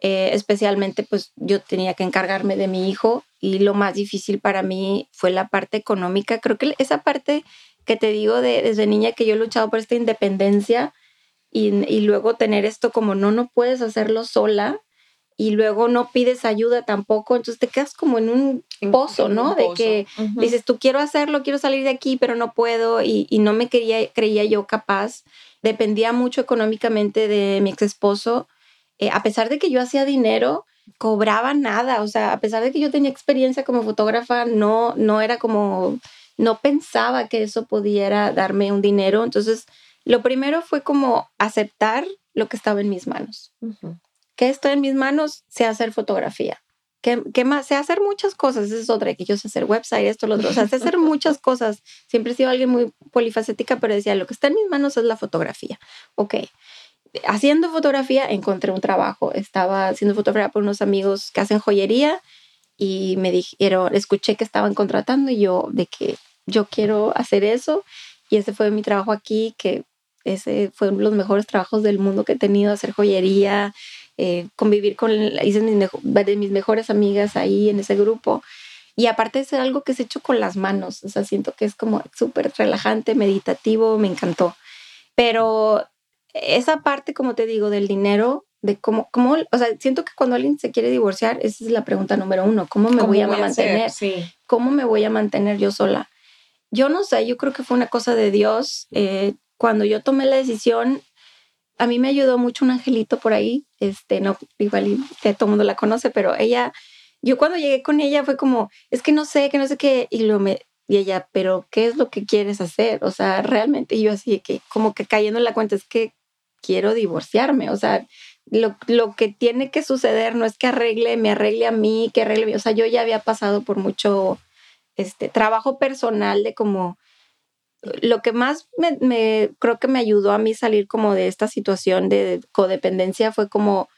Eh, especialmente pues yo tenía que encargarme de mi hijo y lo más difícil para mí fue la parte económica. Creo que esa parte que te digo de, desde niña que yo he luchado por esta independencia y luego tener esto como no, no puedes hacerlo sola y luego no pides ayuda tampoco, entonces te quedas como en un pozo, ¿no? De que dices, tú quiero hacerlo, quiero salir de aquí, pero no puedo y, y, no me quería, creía yo capaz. Dependía mucho económicamente de mi ex esposo. Eh, a pesar de que yo hacía dinero, cobraba nada, o sea, a pesar de que yo tenía experiencia como fotógrafa, no, no era como, no pensaba que eso pudiera darme un dinero. Entonces, lo primero fue como aceptar lo que estaba en mis manos que esto en mis manos? Sé hacer fotografía. ¿Qué, ¿Qué, más? Sé hacer muchas cosas. Esa es otra, que yo sé hacer website, esto, lo otro. O sea, sé hacer muchas cosas. Siempre he sido alguien muy polifacética, pero decía, lo que está en mis manos es la fotografía. Ok. Haciendo fotografía, encontré un trabajo. Estaba haciendo fotografía por unos amigos que hacen joyería y me dijeron, escuché que estaban contratando y yo, de que yo quiero hacer eso. Y ese fue mi trabajo aquí, que ese fue uno de los mejores trabajos del mundo que he tenido, hacer joyería, eh, convivir con, hice mis, de mis mejores amigas ahí en ese grupo. Y aparte ser algo que se hecho con las manos, o sea, siento que es como súper relajante, meditativo, me encantó. Pero esa parte, como te digo, del dinero, de cómo, cómo, o sea, siento que cuando alguien se quiere divorciar, esa es la pregunta número uno, ¿cómo me voy a mantener? Sí. ¿Cómo me voy a mantener yo sola? Yo no sé, yo creo que fue una cosa de Dios. Eh, cuando yo tomé la decisión, a mí me ayudó mucho un angelito por ahí, este, no, igual todo el mundo la conoce, pero ella, yo cuando llegué con ella fue como, es que no sé, que no sé qué, y lo me, y ella, pero ¿qué es lo que quieres hacer? O sea, realmente yo así que como que cayendo en la cuenta es que quiero divorciarme, o sea, lo, lo que tiene que suceder no es que arregle, me arregle a mí, que arregle, o sea, yo ya había pasado por mucho este trabajo personal de como lo que más me, creo que me ayudó a mí salir como de esta situación de codependencia fue como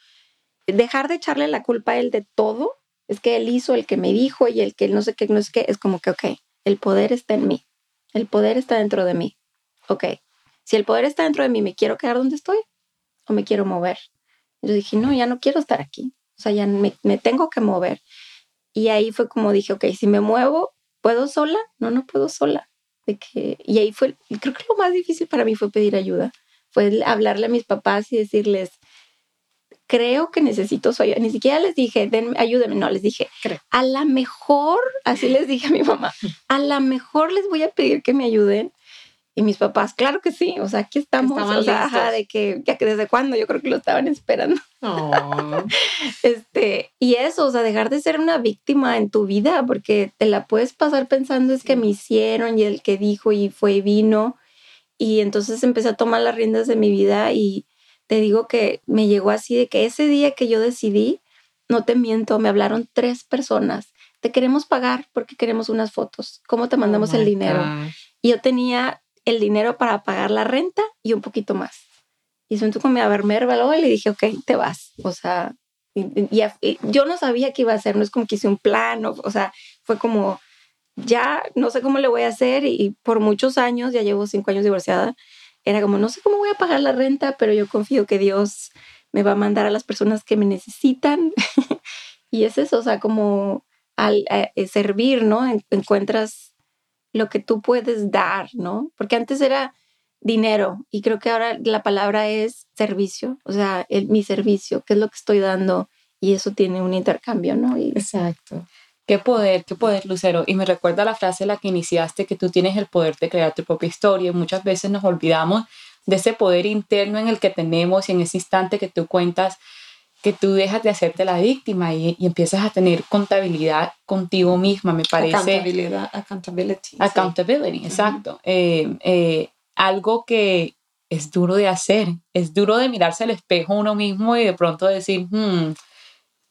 dejar de echarle la culpa a él de todo. Es que él hizo el que me dijo y el que no sé qué, no sé qué. Es como que, ok, el poder está en mí. El poder está dentro de mí. Ok, si el poder está dentro de mí, ¿me quiero quedar donde estoy o me quiero mover? Yo dije, no, ya no quiero estar aquí. O sea, ya me, me tengo que mover. Y ahí fue como dije, ok, si me muevo, ¿puedo sola? No, no puedo sola que, y ahí fue, creo que lo más difícil para mí fue pedir ayuda, fue hablarle a mis papás y decirles, creo que necesito su ayuda. Ni siquiera les dije, den, ayúdenme, no, les dije, a la mejor, así les dije a mi mamá, a la mejor les voy a pedir que me ayuden y mis papás, claro que sí, o sea, aquí estamos, o sea, de que ya que desde cuándo yo creo que lo estaban esperando. este, y eso, o sea, dejar de ser una víctima en tu vida, porque te la puedes pasar pensando es que me hicieron y el que dijo y fue y vino. Y entonces empecé a tomar las riendas de mi vida y te digo que me llegó así de que ese día que yo decidí, no te miento, me hablaron tres personas. Te queremos pagar porque queremos unas fotos. ¿Cómo te mandamos oh el dinero? Y yo tenía el dinero para pagar la renta y un poquito más. Y siento como me y le dije, ok, te vas. O sea, y, yo no sabía qué iba a hacer, no es como que hice un plan, o, sea, fue como, ya no sé cómo le voy a hacer y, por muchos años, ya llevo cinco años divorciada, era como, no sé cómo voy a pagar la renta, pero yo confío que Dios me va a mandar a las personas que me necesitan. y es eso, o sea, como al eh, servir, ¿no? encuentras lo que tú puedes dar, ¿no? Porque antes era dinero y creo que ahora la palabra es servicio, o sea, el, mi servicio, qué es lo que estoy dando y eso tiene un intercambio, ¿no? Exacto. Qué poder, qué poder, Lucero. Y me recuerda la frase la que iniciaste, que tú tienes el poder de crear tu propia historia. Y muchas veces nos olvidamos de ese poder interno en el que tenemos y en ese instante que tú cuentas que tú dejas de hacerte la víctima y, empiezas a tener contabilidad contigo misma, me parece. Accountability. Accountability, accountability exacto. Eh, eh, algo que es duro de hacer, es duro de mirarse al espejo uno mismo y de pronto decir, hmm,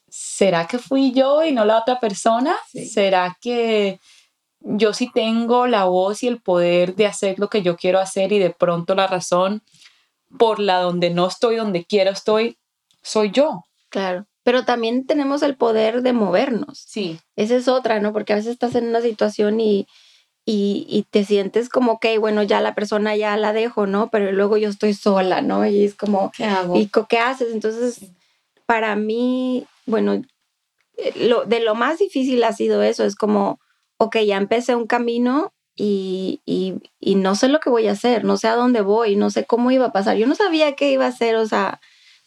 ¿será que fui yo y no la otra persona? ¿Será que yo sí tengo la voz y el poder de hacer lo que yo quiero hacer y de pronto la razón por la donde no estoy, donde quiero estoy, soy yo. Claro. pero también tenemos el poder de movernos. Sí. Esa es otra, ¿no? Porque a veces estás en una situación y, y, te sientes como, ok, bueno, ya la persona ya la dejo, ¿no? Pero luego yo estoy sola, ¿no? Y es como, ¿qué hago? ¿Y qué haces? Entonces, para mí, bueno, eh, lo, de lo más difícil ha sido eso, es como, ok, ya empecé un camino y, y, y, no sé lo que voy a hacer, no sé a dónde voy, no sé cómo iba a pasar. Yo no sabía qué iba a hacer, o sea,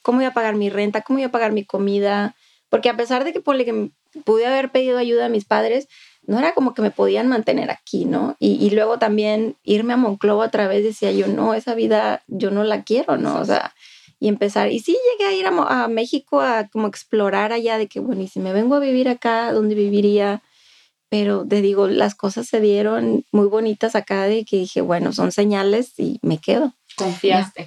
cómo iba a pagar mi renta, cómo iba a pagar mi comida, porque a pesar de que, por que pude haber pedido ayuda a mis padres, no era como que me podían mantener aquí, ¿no? Y, luego también irme a Monclova otra vez decía yo, no, esa vida yo no la quiero, ¿no? O sea, y empezar, y sí llegué a ir a, México a como explorar allá de que, bueno, y si me vengo a vivir acá, ¿dónde viviría? Pero te digo, las cosas se dieron muy bonitas acá de que dije, bueno, son señales y me quedo. Confiaste.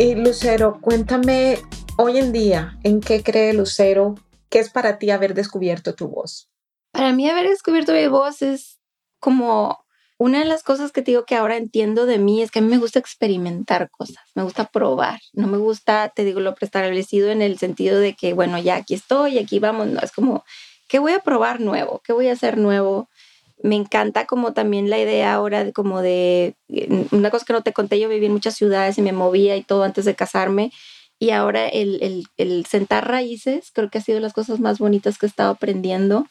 Y Lucero, cuéntame hoy en día, ¿en qué cree Lucero? ¿Qué es para ti haber descubierto tu voz? Para mí haber descubierto mi voz es como una de las cosas que te digo que ahora entiendo de mí es que a mí me gusta experimentar cosas, me gusta probar, no me gusta, te digo, lo preestablecido en el sentido de que, bueno, ya aquí estoy, aquí vamos, no, es como, ¿qué voy a probar nuevo? ¿Qué voy a hacer nuevo? Me encanta como también la idea ahora de como de, una cosa que no te conté, yo viví en muchas ciudades y me movía y todo antes de casarme. Y ahora el, el, sentar raíces creo que ha sido las cosas más bonitas que he estado aprendiendo.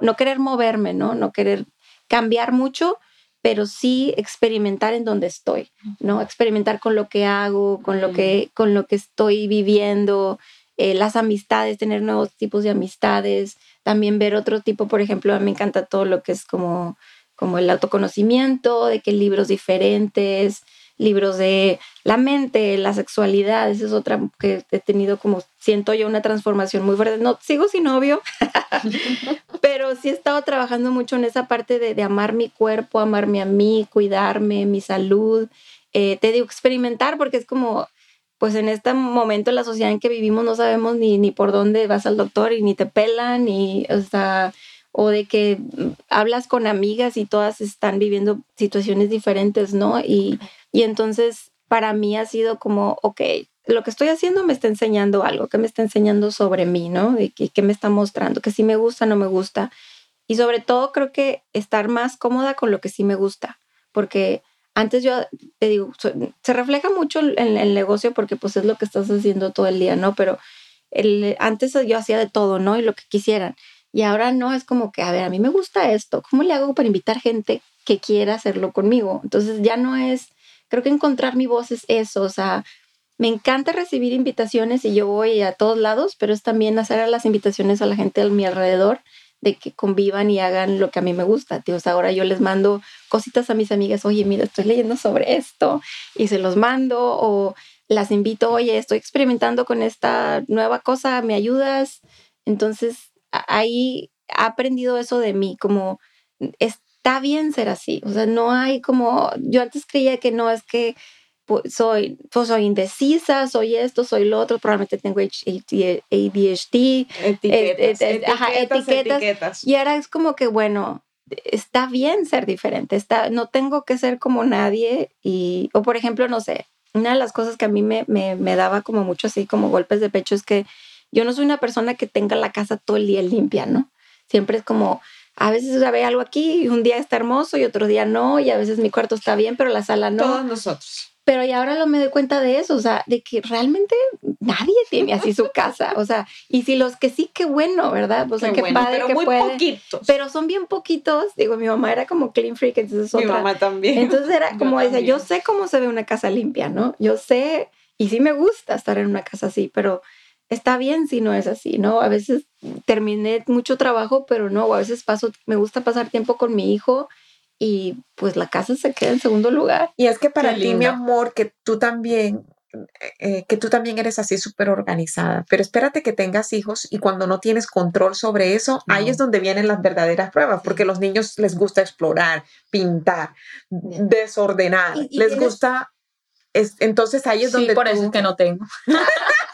No querer moverme, ¿no? No querer cambiar mucho, pero sí experimentar en donde estoy, ¿no? Experimentar con lo que hago, con lo que, con lo que estoy viviendo, eh, las amistades, tener nuevos tipos de amistades, también ver otro tipo, por ejemplo, a mí me encanta todo lo que es como, como el autoconocimiento, de que libros diferentes, libros de la mente, la sexualidad, esa es otra que he tenido como, siento yo una transformación muy fuerte. No, sigo sin novio, pero sí he estado trabajando mucho en esa parte de, de, amar mi cuerpo, amarme a mí, cuidarme, mi salud. Eh, te digo, experimentar porque es como, pues en este momento en la sociedad en que vivimos no sabemos ni, ni por dónde vas al doctor y ni te pelan, ni, o sea, o de que hablas con amigas y todas están viviendo situaciones diferentes, ¿no? Y, y entonces para mí ha sido como, ok, lo que estoy haciendo me está enseñando algo, que me está enseñando sobre mí, ¿no? De que, que me está mostrando, que sí me gusta, no me gusta. Y sobre todo creo que estar más cómoda con lo que sí me gusta, porque antes yo te digo, se refleja mucho en el negocio porque pues es lo que estás haciendo todo el día, ¿no? Pero el, antes yo hacía de todo, ¿no? Y lo que quisieran. Y ahora no, es como que, a ver, a mí me gusta esto, ¿cómo le hago para invitar gente que quiera hacerlo conmigo? Entonces ya no es, creo que encontrar mi voz es eso, o sea, me encanta recibir invitaciones y yo voy a todos lados, pero es también hacer las invitaciones a la gente a mi alrededor de que convivan y hagan lo que a mí me gusta. Tío, ahora yo les mando cositas a mis amigas, oye, mira, estoy leyendo sobre esto y se los mando o las invito, oye, estoy experimentando con esta nueva cosa, ¿me ayudas? Entonces, ahí he aprendido eso de mí, como está bien ser así, o sea, no hay como, yo antes creía que no, es que soy, pues soy indecisa, soy esto, soy lo otro, probablemente tengo ADHD, etiquetas, etiquetas, etiquetas, Y ahora es como que, bueno, está bien ser diferente, está, no tengo que ser como nadie y, o por ejemplo, no sé, una de las cosas que a mí me, me, me daba como mucho así como golpes de pecho es que yo no soy una persona que tenga la casa todo el día limpia, ¿no? Siempre es como, a veces ve algo aquí y un día está hermoso y otro día no, y a veces mi cuarto está bien, pero la sala no. Todos nosotros. Pero y ahora lo me doy cuenta de eso, o sea, de que realmente nadie tiene así su casa, o sea, y si los que sí, qué bueno, ¿verdad? O sea, qué, padre pero que muy puede. poquitos. Pero son bien poquitos, digo, mi mamá era como clean freak, entonces Mi otra. mamá también. Entonces era Yo como decía, yo también. sé cómo se ve una casa limpia, ¿no? Yo sé, y sí me gusta estar en una casa así, pero está bien si no es así, ¿no? A veces terminé mucho trabajo, pero no, o a veces paso, me gusta pasar tiempo con mi hijo y pues la casa se queda en segundo lugar. Y es que para Qué ti, mi amor, que tú también, eh, que tú también eres así súper organizada, pero espérate que tengas hijos y cuando no tienes control sobre eso, ahí es donde vienen las verdaderas pruebas, porque a los niños les gusta explorar, pintar, desordenar, Y- y les gusta, es- entonces ahí es Sí, donde por eso es que no tengo.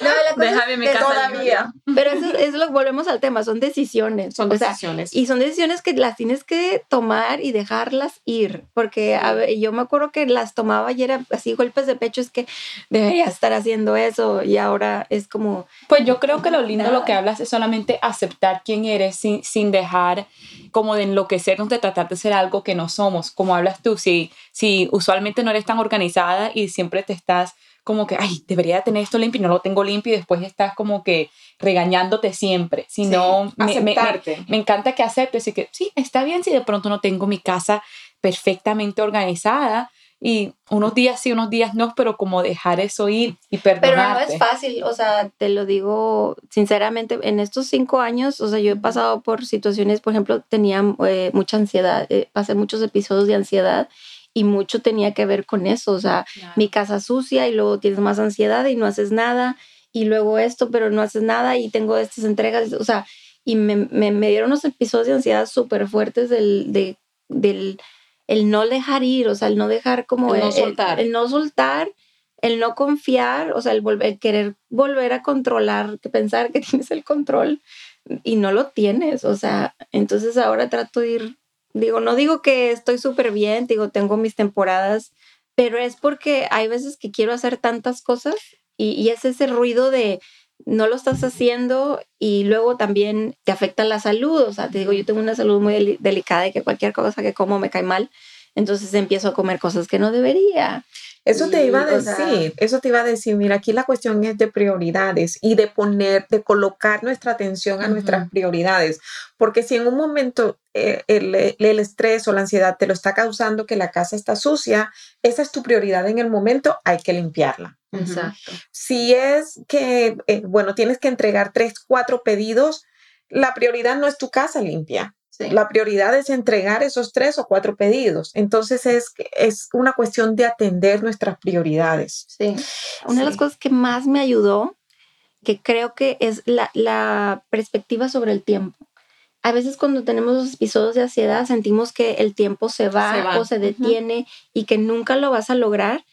No, la cosa es Déjame mi que casa todavía. Pero eso es lo volvemos al tema, son decisiones. son o sea, decisiones. y son decisiones que las tienes que tomar y dejarlas ir, porque a ver, yo me acuerdo que las tomaba y era así golpes de pecho, es que debería estar haciendo eso y ahora es como, Pues yo creo que lo lindo Nada. lo que hablas es solamente aceptar quién eres sin, sin dejar como de enloquecernos de tratar de ser algo que no somos. Como hablas tú, si, si usualmente no eres tan organizada y siempre te estás como que, ay, debería tener esto limpio y no lo tengo limpio y después estás como que regañándote siempre. Si Sí, me, me- me- aceptarte. me encanta que aceptes y que sí, está bien si de pronto no tengo mi casa perfectamente organizada y unos días sí, unos días no, pero como dejar eso ir y pero no perdonarte. es fácil, o sea, te lo digo sinceramente, en estos cinco años, o sea, yo he pasado por situaciones, por ejemplo, tenía eh, mucha ansiedad, eh, pasé muchos episodios de ansiedad y mucho tenía que ver con eso, o sea, mi casa sucia y luego tienes más ansiedad y no haces nada y luego esto, pero no haces nada y tengo estas entregas, o sea, y me, me, me dieron unos episodios de ansiedad súper fuertes del, de, del el no dejar ir, o sea, el no dejar como El no soltar. el no soltar, el no confiar, o sea, el, volver, el querer volver a controlar, que pensar que tienes el control y no lo tienes, o sea, entonces ahora trato de ir, digo, no digo que estoy súper bien, digo, tengo mis temporadas, pero es porque hay veces que quiero hacer tantas cosas y, y es ese ruido de no lo estás haciendo y luego también te afecta la salud, o sea, te digo, yo tengo una salud muy deli- delicada y que cualquier cosa que como me cae mal, entonces empiezo a comer cosas que no debería. Eso te iba a o sea- decir, eso te iba a decir, mira, aquí la cuestión es de prioridades y de poner, de colocar nuestra atención a nuestras prioridades, porque si en un momento eh, el, el estrés o la ansiedad te lo está causando que la casa está sucia, esa es tu prioridad en el momento, hay que limpiarla. Exacto. Si es que, eh, bueno, tienes que entregar tres, cuatro pedidos, la prioridad no es tu casa limpia. Sí. La prioridad es entregar esos tres o cuatro pedidos. Entonces es, es una cuestión de atender nuestras prioridades. Sí. Una de las cosas que más me ayudó, que creo que es la, la perspectiva sobre el tiempo. A veces cuando tenemos los episodios de ansiedad sentimos que el tiempo se va, Se va. o se detiene y que nunca lo vas a lograr.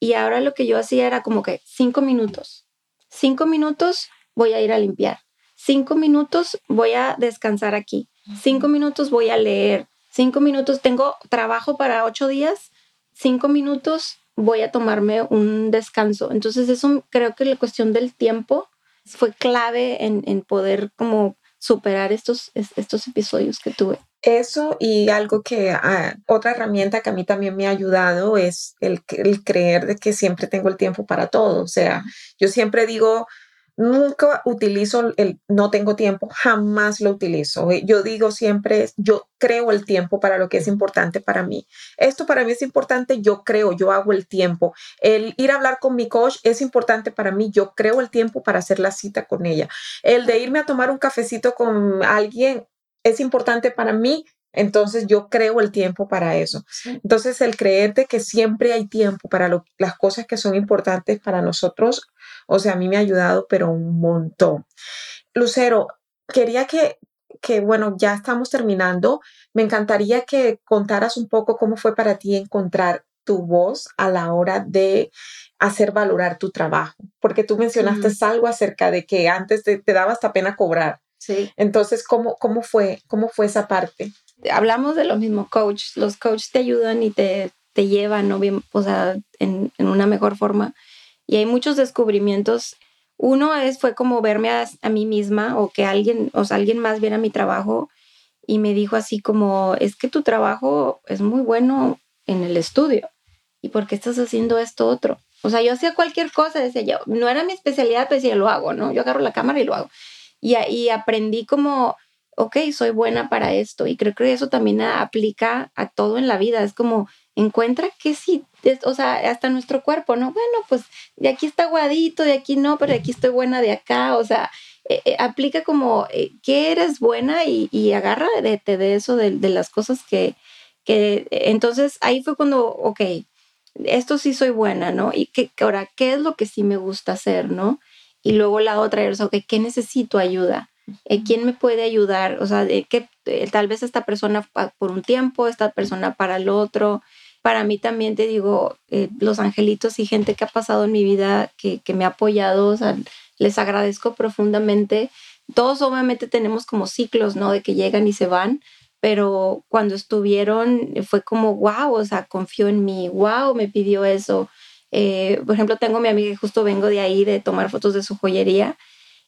Y ahora lo que yo hacía era como que cinco minutos. Cinco minutos voy a ir a limpiar. Cinco minutos voy a descansar aquí. Cinco minutos voy a leer. Cinco minutos tengo trabajo para ocho días. Cinco minutos voy a tomarme un descanso. Entonces eso creo que la cuestión del tiempo fue clave en, en poder como superar estos, es- estos episodios que tuve. Eso y algo que, ah, otra herramienta que a mí también me ha ayudado es el, el creer de que siempre tengo el tiempo para todo. O sea, yo siempre digo, nunca utilizo el no tengo tiempo, jamás lo utilizo. Eh, Yo digo siempre, yo creo el tiempo para lo que es importante para mí. Esto para mí es importante, yo creo, yo hago el tiempo. El ir a hablar con mi coach es importante para mí, yo creo el tiempo para hacer la cita con ella. El de irme a tomar un cafecito con alguien es importante para mí, entonces yo creo el tiempo para eso. Entonces el creerte que siempre hay tiempo para lo- las cosas que son importantes para nosotros, o sea, a mí me ha ayudado, pero un montón. Lucero, quería que, que, bueno, ya estamos terminando. Me encantaría que contaras un poco cómo fue para ti encontrar tu voz a la hora de hacer valorar tu trabajo, porque tú mencionaste algo acerca de que antes te, te daba hasta pena cobrar. Sí. Entonces, ¿cómo, cómo, fue, ¿cómo fue esa parte? Hablamos de lo mismo, coach. Los coaches te ayudan y te, te llevan, ¿no? Bien, o sea, en, en una mejor forma. Y hay muchos descubrimientos. Uno es, fue como verme a, a mí misma o que alguien, o sea, alguien más viera mi trabajo y me dijo así como, es que tu trabajo es muy bueno en el estudio. ¿Y por qué estás haciendo esto otro? O sea, yo hacía cualquier cosa, decía yo, no era mi especialidad, pero decía, lo hago, ¿no? Yo agarro la cámara y lo hago. Y, y aprendí como, ok, soy buena para esto. Y creo que eso también aplica a todo en la vida. Es como, encuentra que sí, o sea, hasta nuestro cuerpo, ¿no? Bueno, pues de aquí está aguadito, de aquí no, pero de aquí estoy buena de acá. O sea, eh, eh, aplica como, eh, ¿qué eres buena? Y, y agarra de, de eso, de, de, las cosas que, que, entonces ahí fue cuando, ok, esto sí soy buena, ¿no? Y que, ahora, ¿qué es lo que sí me gusta hacer, ¿no? Y luego la otra es, ok, ¿qué necesito ayuda? ¿Quién me puede ayudar? O sea, que tal vez esta persona por un tiempo, esta persona para el otro. Para mí también te digo, los angelitos y gente que ha pasado en mi vida que, que me ha apoyado, o sea, les agradezco profundamente. Todos obviamente tenemos como ciclos, ¿no? De que llegan y se van, pero cuando estuvieron fue como, wow, o sea, confió en mí, wow, me pidió eso. Eh, por ejemplo, tengo mi amiga que justo vengo de ahí de tomar fotos de su joyería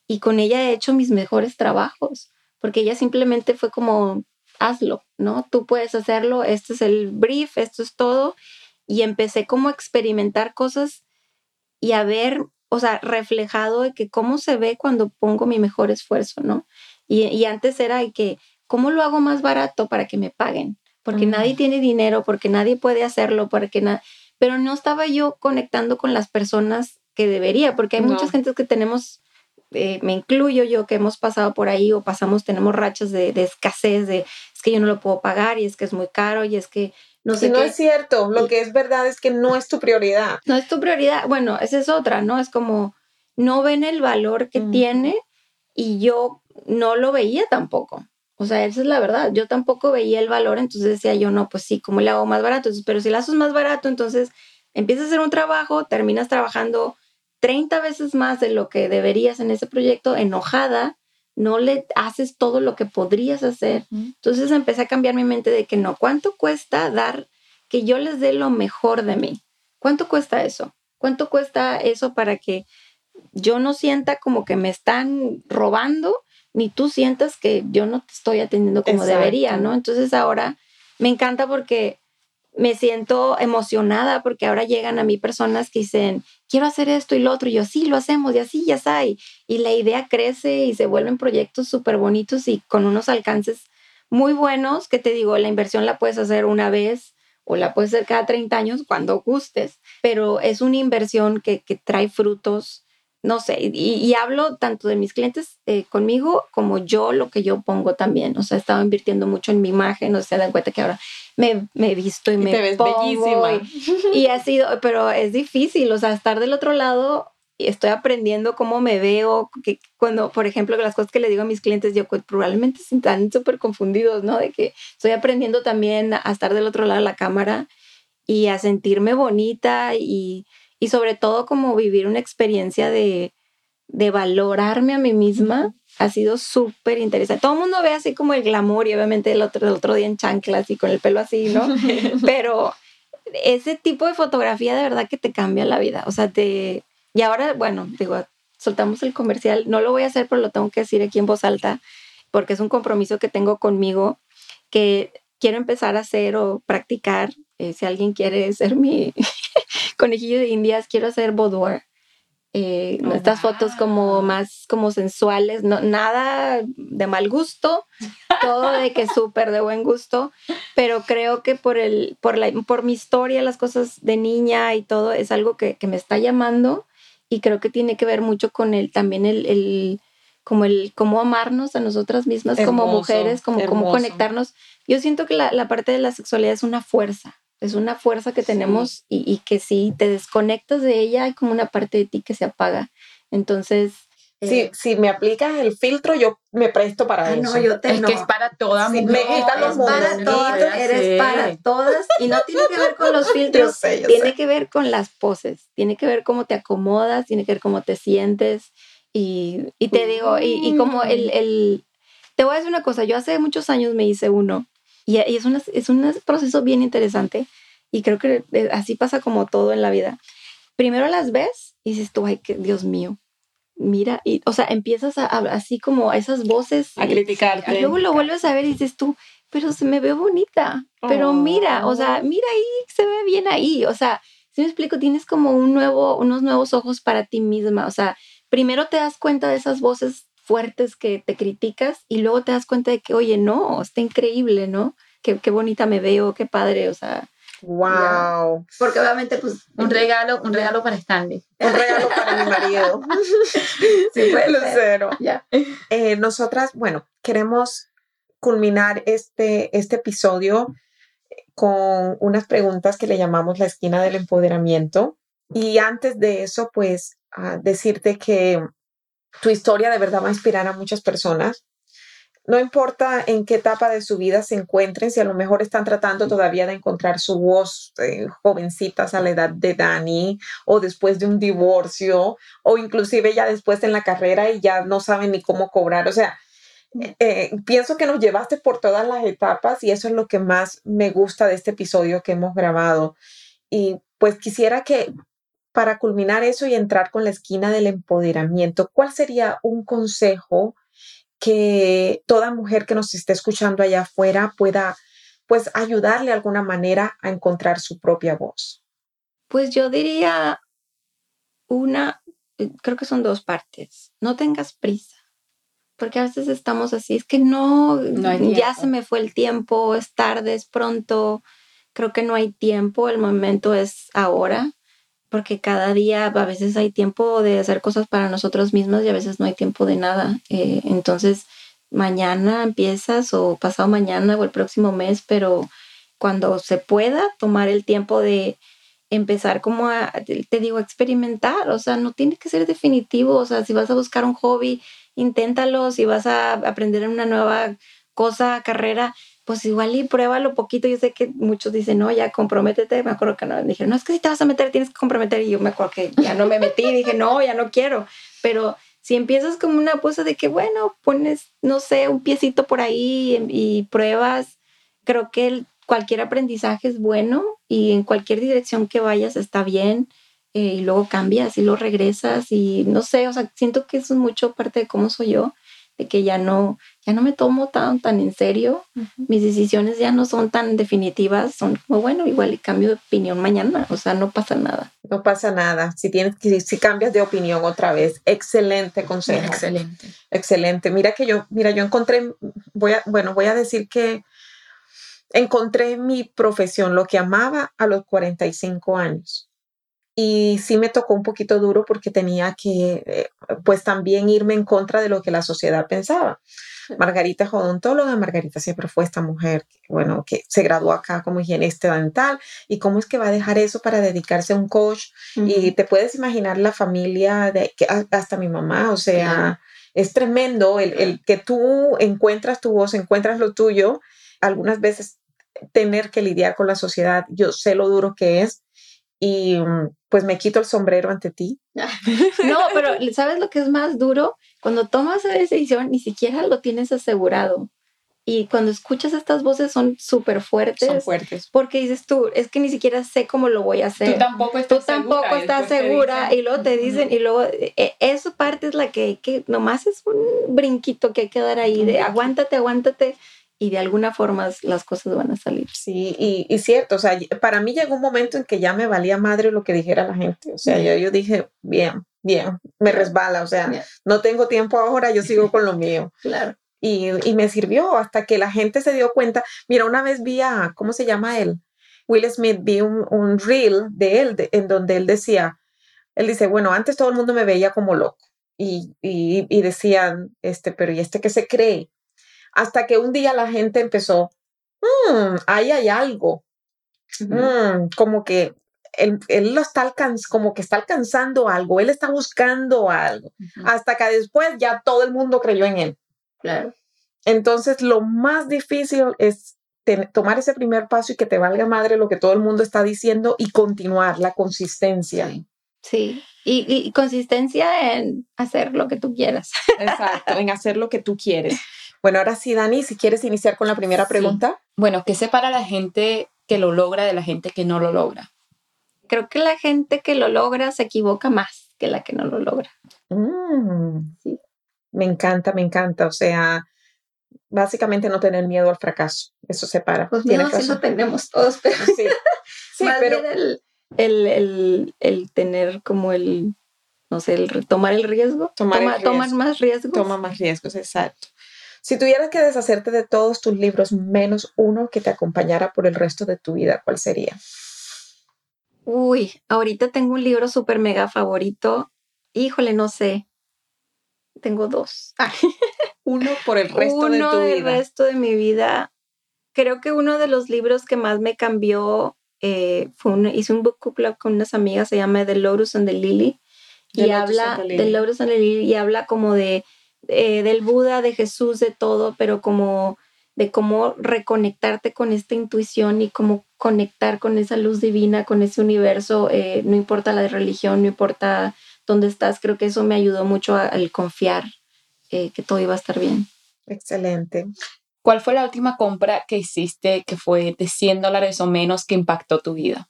y con ella he hecho mis mejores trabajos, porque ella simplemente fue como, hazlo, ¿no? Tú puedes hacerlo, este es el brief, esto es todo. Y empecé como a experimentar cosas y a ver o sea, reflejado de que cómo se ve cuando pongo mi mejor esfuerzo, ¿no? Y, antes era que, ¿cómo lo hago más barato para que me paguen? Porque nadie tiene dinero, porque nadie puede hacerlo, porque nada. Pero no estaba yo conectando con las personas que debería, porque hay muchas gentes que tenemos, eh, me incluyo yo, que hemos pasado por ahí o pasamos, tenemos rachas de, de escasez, de es que yo no lo puedo pagar y es que es muy caro y es que no sé. no es cierto, lo que es verdad es que no es tu prioridad. No es tu prioridad. Bueno, esa es otra, ¿no? Es como no ven el valor que tiene y yo no lo veía tampoco. O sea, esa es la verdad. Yo tampoco veía el valor, entonces decía yo, no, pues sí, ¿cómo le hago más barato? pero si le haces más barato, entonces empiezas a hacer un trabajo, terminas trabajando 30 veces más de lo que deberías en ese proyecto, enojada, no le haces todo lo que podrías hacer. Entonces empecé a cambiar mi mente de que no, ¿cuánto cuesta dar que yo les dé lo mejor de mí? ¿Cuánto cuesta eso? ¿Cuánto cuesta eso para que yo no sienta como que me están robando, ni tú sientas que yo no te estoy atendiendo como debería, ¿no? Entonces ahora me encanta porque me siento emocionada porque ahora llegan a mí personas que dicen, quiero hacer esto y lo otro, y yo sí, lo hacemos y así ya está, y, la idea crece y se vuelven proyectos súper bonitos y con unos alcances muy buenos que te digo, la inversión la puedes hacer una vez o la puedes hacer cada 30 años cuando gustes, pero es una inversión que, que trae frutos no sé, y, hablo tanto de mis clientes eh, conmigo como yo lo que yo pongo también. O sea, he estado invirtiendo mucho en mi imagen, o sea, se dan cuenta que ahora me, me visto y, me te ves bellísima. Y, ha sido, pero es difícil, o sea, estar del otro lado y estoy aprendiendo cómo me veo, que cuando, por ejemplo, las cosas que le digo a mis clientes, yo pues, probablemente están súper confundidos, ¿no? De que estoy aprendiendo también a estar del otro lado de la cámara y a sentirme bonita y y sobre todo como vivir una experiencia de, de valorarme a mí misma ha sido súper interesante. Todo el mundo ve así como el glamour y obviamente el otro, el otro día en chanclas y con el pelo así, ¿no? Pero ese tipo de fotografía de verdad que te cambia la vida. O sea, te... Y ahora, bueno, digo, soltamos el comercial. No lo voy a hacer, pero lo tengo que decir aquí en voz alta porque es un compromiso que tengo conmigo que quiero empezar a hacer o practicar. Eh, si alguien quiere ser mi, conejillo de indias, quiero hacer boudoir. Eh, oh, estas fotos como más como sensuales, no, nada de mal gusto, todo de que súper de buen gusto, pero creo que por, el, por, la, por mi historia, las cosas de niña y todo, es algo que, que me está llamando y creo que tiene que ver mucho con el, también el, el como el cómo amarnos a nosotras mismas como mujeres, como cómo conectarnos. Yo siento que la, la parte de la sexualidad es una fuerza, es una fuerza que tenemos y, que si te desconectas de ella hay como una parte de ti que se apaga. Entonces... Sí, eh, si me aplicas el filtro, yo me presto para eso. No, yo te, es que es para todas sí, Me quitan los para todas, eres para todas y no tiene que ver con los filtros, tiene que ver con las poses, tiene que ver cómo te acomodas, tiene que ver cómo te sientes y, y te digo, y, y como el, el, te voy a decir una cosa, yo hace muchos años me hice uno y, es, es un proceso bien interesante y creo que así pasa como todo en la vida. Primero las ves y dices tú, ay, que Dios mío, mira, y, o sea, empiezas a, así como a esas voces. A criticarte. Y luego lo vuelves a ver y dices tú, pero se me ve bonita, pero mira, o sea, oh. mira ahí, se ve bien ahí, o sea, si me explico, tienes como un nuevo, unos nuevos ojos para ti misma, o sea, primero te das cuenta de esas voces fuertes que te criticas y luego te das cuenta de que, oye, no, está increíble, ¿no? Qué, qué bonita me veo, qué padre, o sea, Wow. Porque obviamente, pues. Un regalo, un regalo para Stanley. Un regalo para mi marido. sí, Lucero. Ya. Eh, nosotras, bueno, queremos culminar este, este episodio con unas preguntas que le llamamos la esquina del empoderamiento. Y antes de eso, pues, decirte que tu historia de verdad va a inspirar a muchas personas no importa en qué etapa de su vida se encuentren, si a lo mejor están tratando todavía de encontrar su voz, eh, jovencitas a la edad de Dani, o después de un divorcio, o inclusive ya después en la carrera y ya no saben ni cómo cobrar. O sea, eh, eh, pienso que nos llevaste por todas las etapas y eso es lo que más me gusta de este episodio que hemos grabado. Y pues quisiera que para culminar eso y entrar con la esquina del empoderamiento, ¿cuál sería un consejo? que toda mujer que nos esté escuchando allá afuera pueda pues ayudarle de alguna manera a encontrar su propia voz? Pues yo diría una, eh, creo que son dos partes. No tengas prisa, porque a veces estamos así, es que no, ya se me fue el tiempo, es tarde, es pronto, creo que no hay tiempo, el momento es ahora porque cada día a veces hay tiempo de hacer cosas para nosotros mismos y a veces no hay tiempo de nada. Eh, entonces, mañana empiezas o pasado mañana o el próximo mes, pero cuando se pueda tomar el tiempo de empezar como a, te digo, experimentar, o sea, no tiene que ser definitivo, o sea, si vas a buscar un hobby, inténtalo, si vas a aprender una nueva cosa, carrera, pues igual y pruébalo poquito. Yo sé que muchos dicen, no, ya comprométete. Me acuerdo que no, dije, no, es que si te vas a meter, tienes que comprometer. Y yo me acuerdo que ya no me metí, dije, no, ya no quiero. Pero si empiezas como una cosa de que, bueno, pones, no sé, un piecito por ahí y, pruebas, creo que cualquier aprendizaje es bueno y en cualquier dirección que vayas está bien. Eh, y luego cambias y luego regresas y no sé, o sea, siento que eso es mucho parte de cómo soy yo de que ya no, ya no me tomo tan, tan en serio, mis decisiones ya no son tan definitivas, son como, bueno, igual y cambio de opinión mañana, o sea, no pasa nada. No pasa nada, si tienes que, si cambias de opinión otra vez, excelente consejo. Excelente. Excelente. Mira que yo, mira, yo encontré, voy a, bueno, voy a decir que encontré mi profesión, lo que amaba a los 45 años y sí me tocó un poquito duro porque tenía que, eh, pues también irme en contra de lo que la sociedad pensaba. Margarita es odontóloga, Margarita siempre fue esta mujer, bueno, que se graduó acá como higienista dental y cómo es que va a dejar eso para dedicarse a un coach y te puedes imaginar la familia de que hasta mi mamá, o sea, es tremendo el, el que tú encuentras tu voz, encuentras lo tuyo, algunas veces tener que lidiar con la sociedad, yo sé lo duro que es y mm, pues me quito el sombrero ante ti. No, pero ¿sabes lo que es más duro? Cuando tomas esa decisión, ni siquiera lo tienes asegurado. Y cuando escuchas estas voces son súper fuertes. Son fuertes. Porque dices tú, es que ni siquiera sé cómo lo voy a hacer. Tú tampoco estás tú tampoco segura. estás segura. y luego te dicen, y luego eh, esa parte es la que, que nomás es un brinquito que hay que dar ahí de aguántate, aguántate y de alguna forma las cosas van a salir. Sí, y, y, cierto, o sea, para mí llegó un momento en que ya me valía madre lo que dijera la gente, o sea, yo, yo dije, bien, bien, me resbala, o sea, no tengo tiempo ahora, yo sigo con lo mío. Claro. Y, y, me sirvió hasta que la gente se dio cuenta. Mira, una vez vi a, ¿cómo se llama él? Will Smith, vi un, un reel de él en donde él decía, él dice, bueno, antes todo el mundo me veía como loco y, y, y decían, este, pero ¿y este qué se cree? Hasta que un día la gente empezó, mmm, ahí hay algo, mm, como que él, él, lo está como que está alcanzando algo, él está buscando algo, hasta que después ya todo el mundo creyó en él. Claro. Entonces, lo más difícil es tomar ese primer paso y que te valga madre lo que todo el mundo está diciendo y continuar la consistencia. Sí, Y, y, consistencia en hacer lo que tú quieras. Exacto, en hacer lo que tú quieres. Bueno, ahora sí, Dani, si quieres iniciar con la primera pregunta. Bueno, ¿qué separa la gente que lo logra de la gente que no lo logra? Creo que la gente que lo logra se equivoca más que la que no lo logra. Mm, Me encanta, me encanta. O sea, básicamente no tener miedo al fracaso. Eso separa. Pues miedo sí lo tenemos todos, pero sí, sí pero el, el, tener como el, no sé, el tomar el riesgo. Tomar, más riesgos. Toma más riesgos, exacto. Si tuvieras que deshacerte de todos tus libros menos uno que te acompañara por el resto de tu vida, ¿cuál sería? Uy, ahorita tengo un libro súper mega favorito. Híjole, no sé. Tengo dos. uno por el resto de tu vida. Uno el resto de mi vida. Creo que uno de los libros que más me cambió eh, fue un, hice un book club con unas amigas, se llama The Lotus and the Lily. y habla de Lotus and the Lily y habla como de, de, del Buda, de Jesús, de todo, pero como de cómo reconectarte con esta intuición y cómo conectar con esa luz divina, con ese universo, eh, no importa la religión, no importa dónde estás, creo que eso me ayudó mucho al confiar eh, que todo iba a estar bien. Excelente. ¿Cuál fue la última compra que hiciste que fue de 100 dólares o menos que impactó tu vida?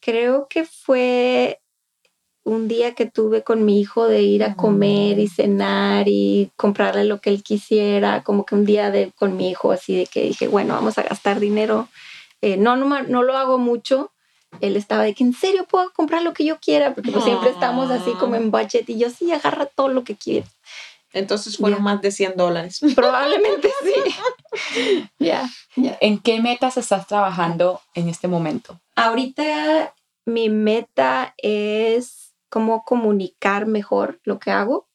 Creo que fue un día que tuve con mi hijo de ir a comer y cenar y comprarle lo que él quisiera, como que un día de, con mi hijo así de que dije, bueno, vamos a gastar dinero. Eh, no, no, no lo hago mucho. Él estaba de que en serio puedo comprar lo que yo quiera, porque pues siempre estamos así como en budget y yo sí, agarra todo lo que quieras. Entonces fueron más de 100 dólares. Probablemente sí. Ya, ¿En qué metas estás trabajando en este momento? Ahorita mi meta es cómo comunicar mejor lo que hago.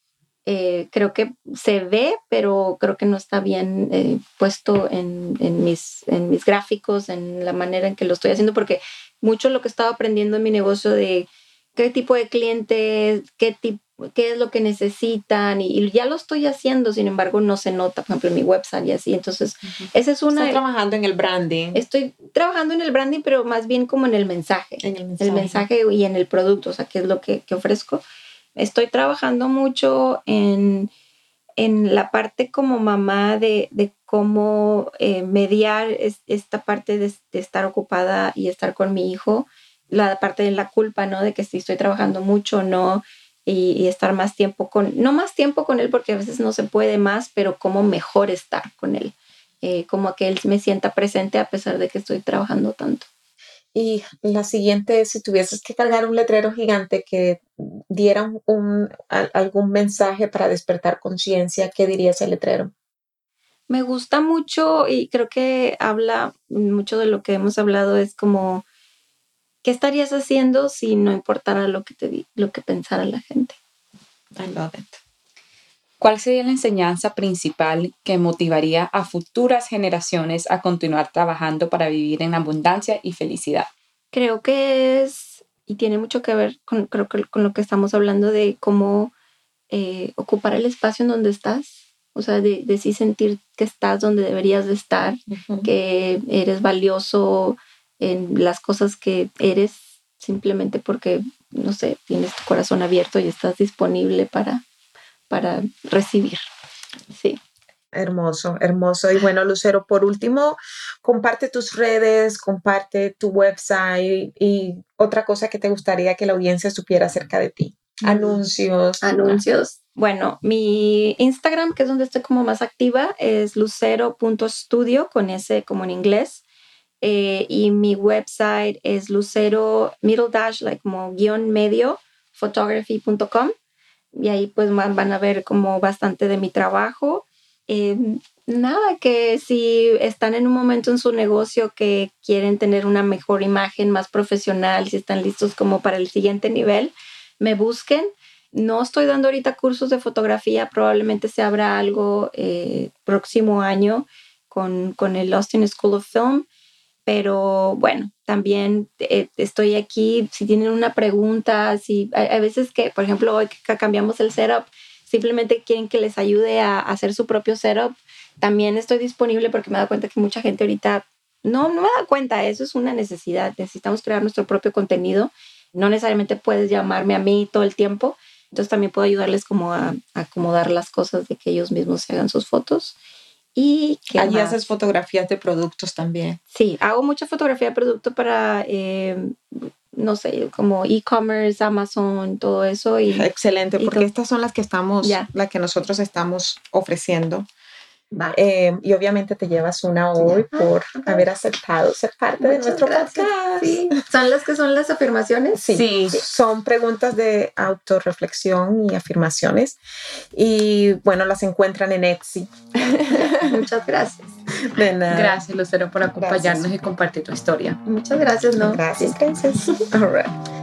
Eh, creo que se ve, pero creo que no está bien eh, puesto en, mis, en mis gráficos, en la manera en que lo estoy haciendo, porque mucho lo que estaba aprendiendo en mi negocio de qué tipo de clientes, qué tipo qué es lo que necesitan y, ya lo estoy haciendo, sin embargo no se nota, por ejemplo, en mi website y así. Entonces, esa es una... Estoy trabajando en el branding. Estoy trabajando en el branding, pero más bien como en el mensaje. En el mensaje. El mensaje y en el producto, o sea, qué es lo que, que ofrezco. Estoy trabajando mucho en, en la parte como mamá de, de cómo eh, mediar esta parte de, de estar ocupada y estar con mi hijo la parte de la culpa, ¿no? De que si estoy trabajando mucho, no, y, estar más tiempo con, no más tiempo con él porque a veces no se puede más, pero como mejor estar con él, eh, como que él me sienta presente a pesar de que estoy trabajando tanto. Y la siguiente, si tuvieses que cargar un letrero gigante que diera un, algún mensaje para despertar conciencia, ¿qué diría ese letrero? Me gusta mucho y creo que habla mucho de lo que hemos hablado, es como ¿Qué estarías haciendo si no importara lo que, te, lo que pensara la gente? I love it. ¿Cuál sería la enseñanza principal que motivaría a futuras generaciones a continuar trabajando para vivir en abundancia y felicidad? Creo que es, y tiene mucho que ver con, creo que con lo que estamos hablando de cómo eh, ocupar el espacio en donde estás, o sea, de, de sí sentir que estás donde deberías de estar, que eres valioso, en las cosas que eres simplemente porque, no sé, tienes tu corazón abierto y estás disponible para, para recibir. Sí. Hermoso, hermoso. Y bueno, Lucero, por último, comparte tus redes, comparte tu website y otra cosa que te gustaría que la audiencia supiera acerca de ti. Mm. Anuncios. Anuncios. Bueno, mi Instagram, que es donde estoy como más activa, es lucero.studio, con ese como en inglés. Eh, y mi website es lucero middle dash, like como guion medio, photography.com. Y ahí pues van, a ver como bastante de mi trabajo. Eh, nada, que si están en un momento en su negocio que quieren tener una mejor imagen, más profesional, si están listos como para el siguiente nivel, me busquen. No estoy dando ahorita cursos de fotografía, probablemente se abra algo eh, próximo año con, con el Austin School of Film pero bueno, también eh, estoy aquí, si tienen una pregunta, si hay, veces que, por ejemplo, hoy que cambiamos el setup, simplemente quieren que les ayude a, hacer su propio setup, también estoy disponible porque me dado cuenta que mucha gente ahorita no, no me da cuenta, eso es una necesidad, necesitamos crear nuestro propio contenido, no necesariamente puedes llamarme a mí todo el tiempo, entonces también puedo ayudarles como a, a acomodar las cosas de que ellos mismos se hagan sus fotos. Y Allí haces fotografías de productos también. Sí, hago mucha fotografía de producto para eh, no sé, como e-commerce, Amazon, todo eso. Y, Excelente, porque estas son las que estamos, las que nosotros estamos ofreciendo. Eh, y obviamente te llevas una hoy por haber aceptado ser parte de nuestro podcast. ¿Son las que son las afirmaciones? Sí. Son preguntas de autorreflexión y afirmaciones. Y bueno, las encuentran en Etsy. Muchas gracias. De nada. Gracias, Lucero, por acompañarnos y compartir tu historia. Muchas gracias, ¿no? Gracias, gracias. All right.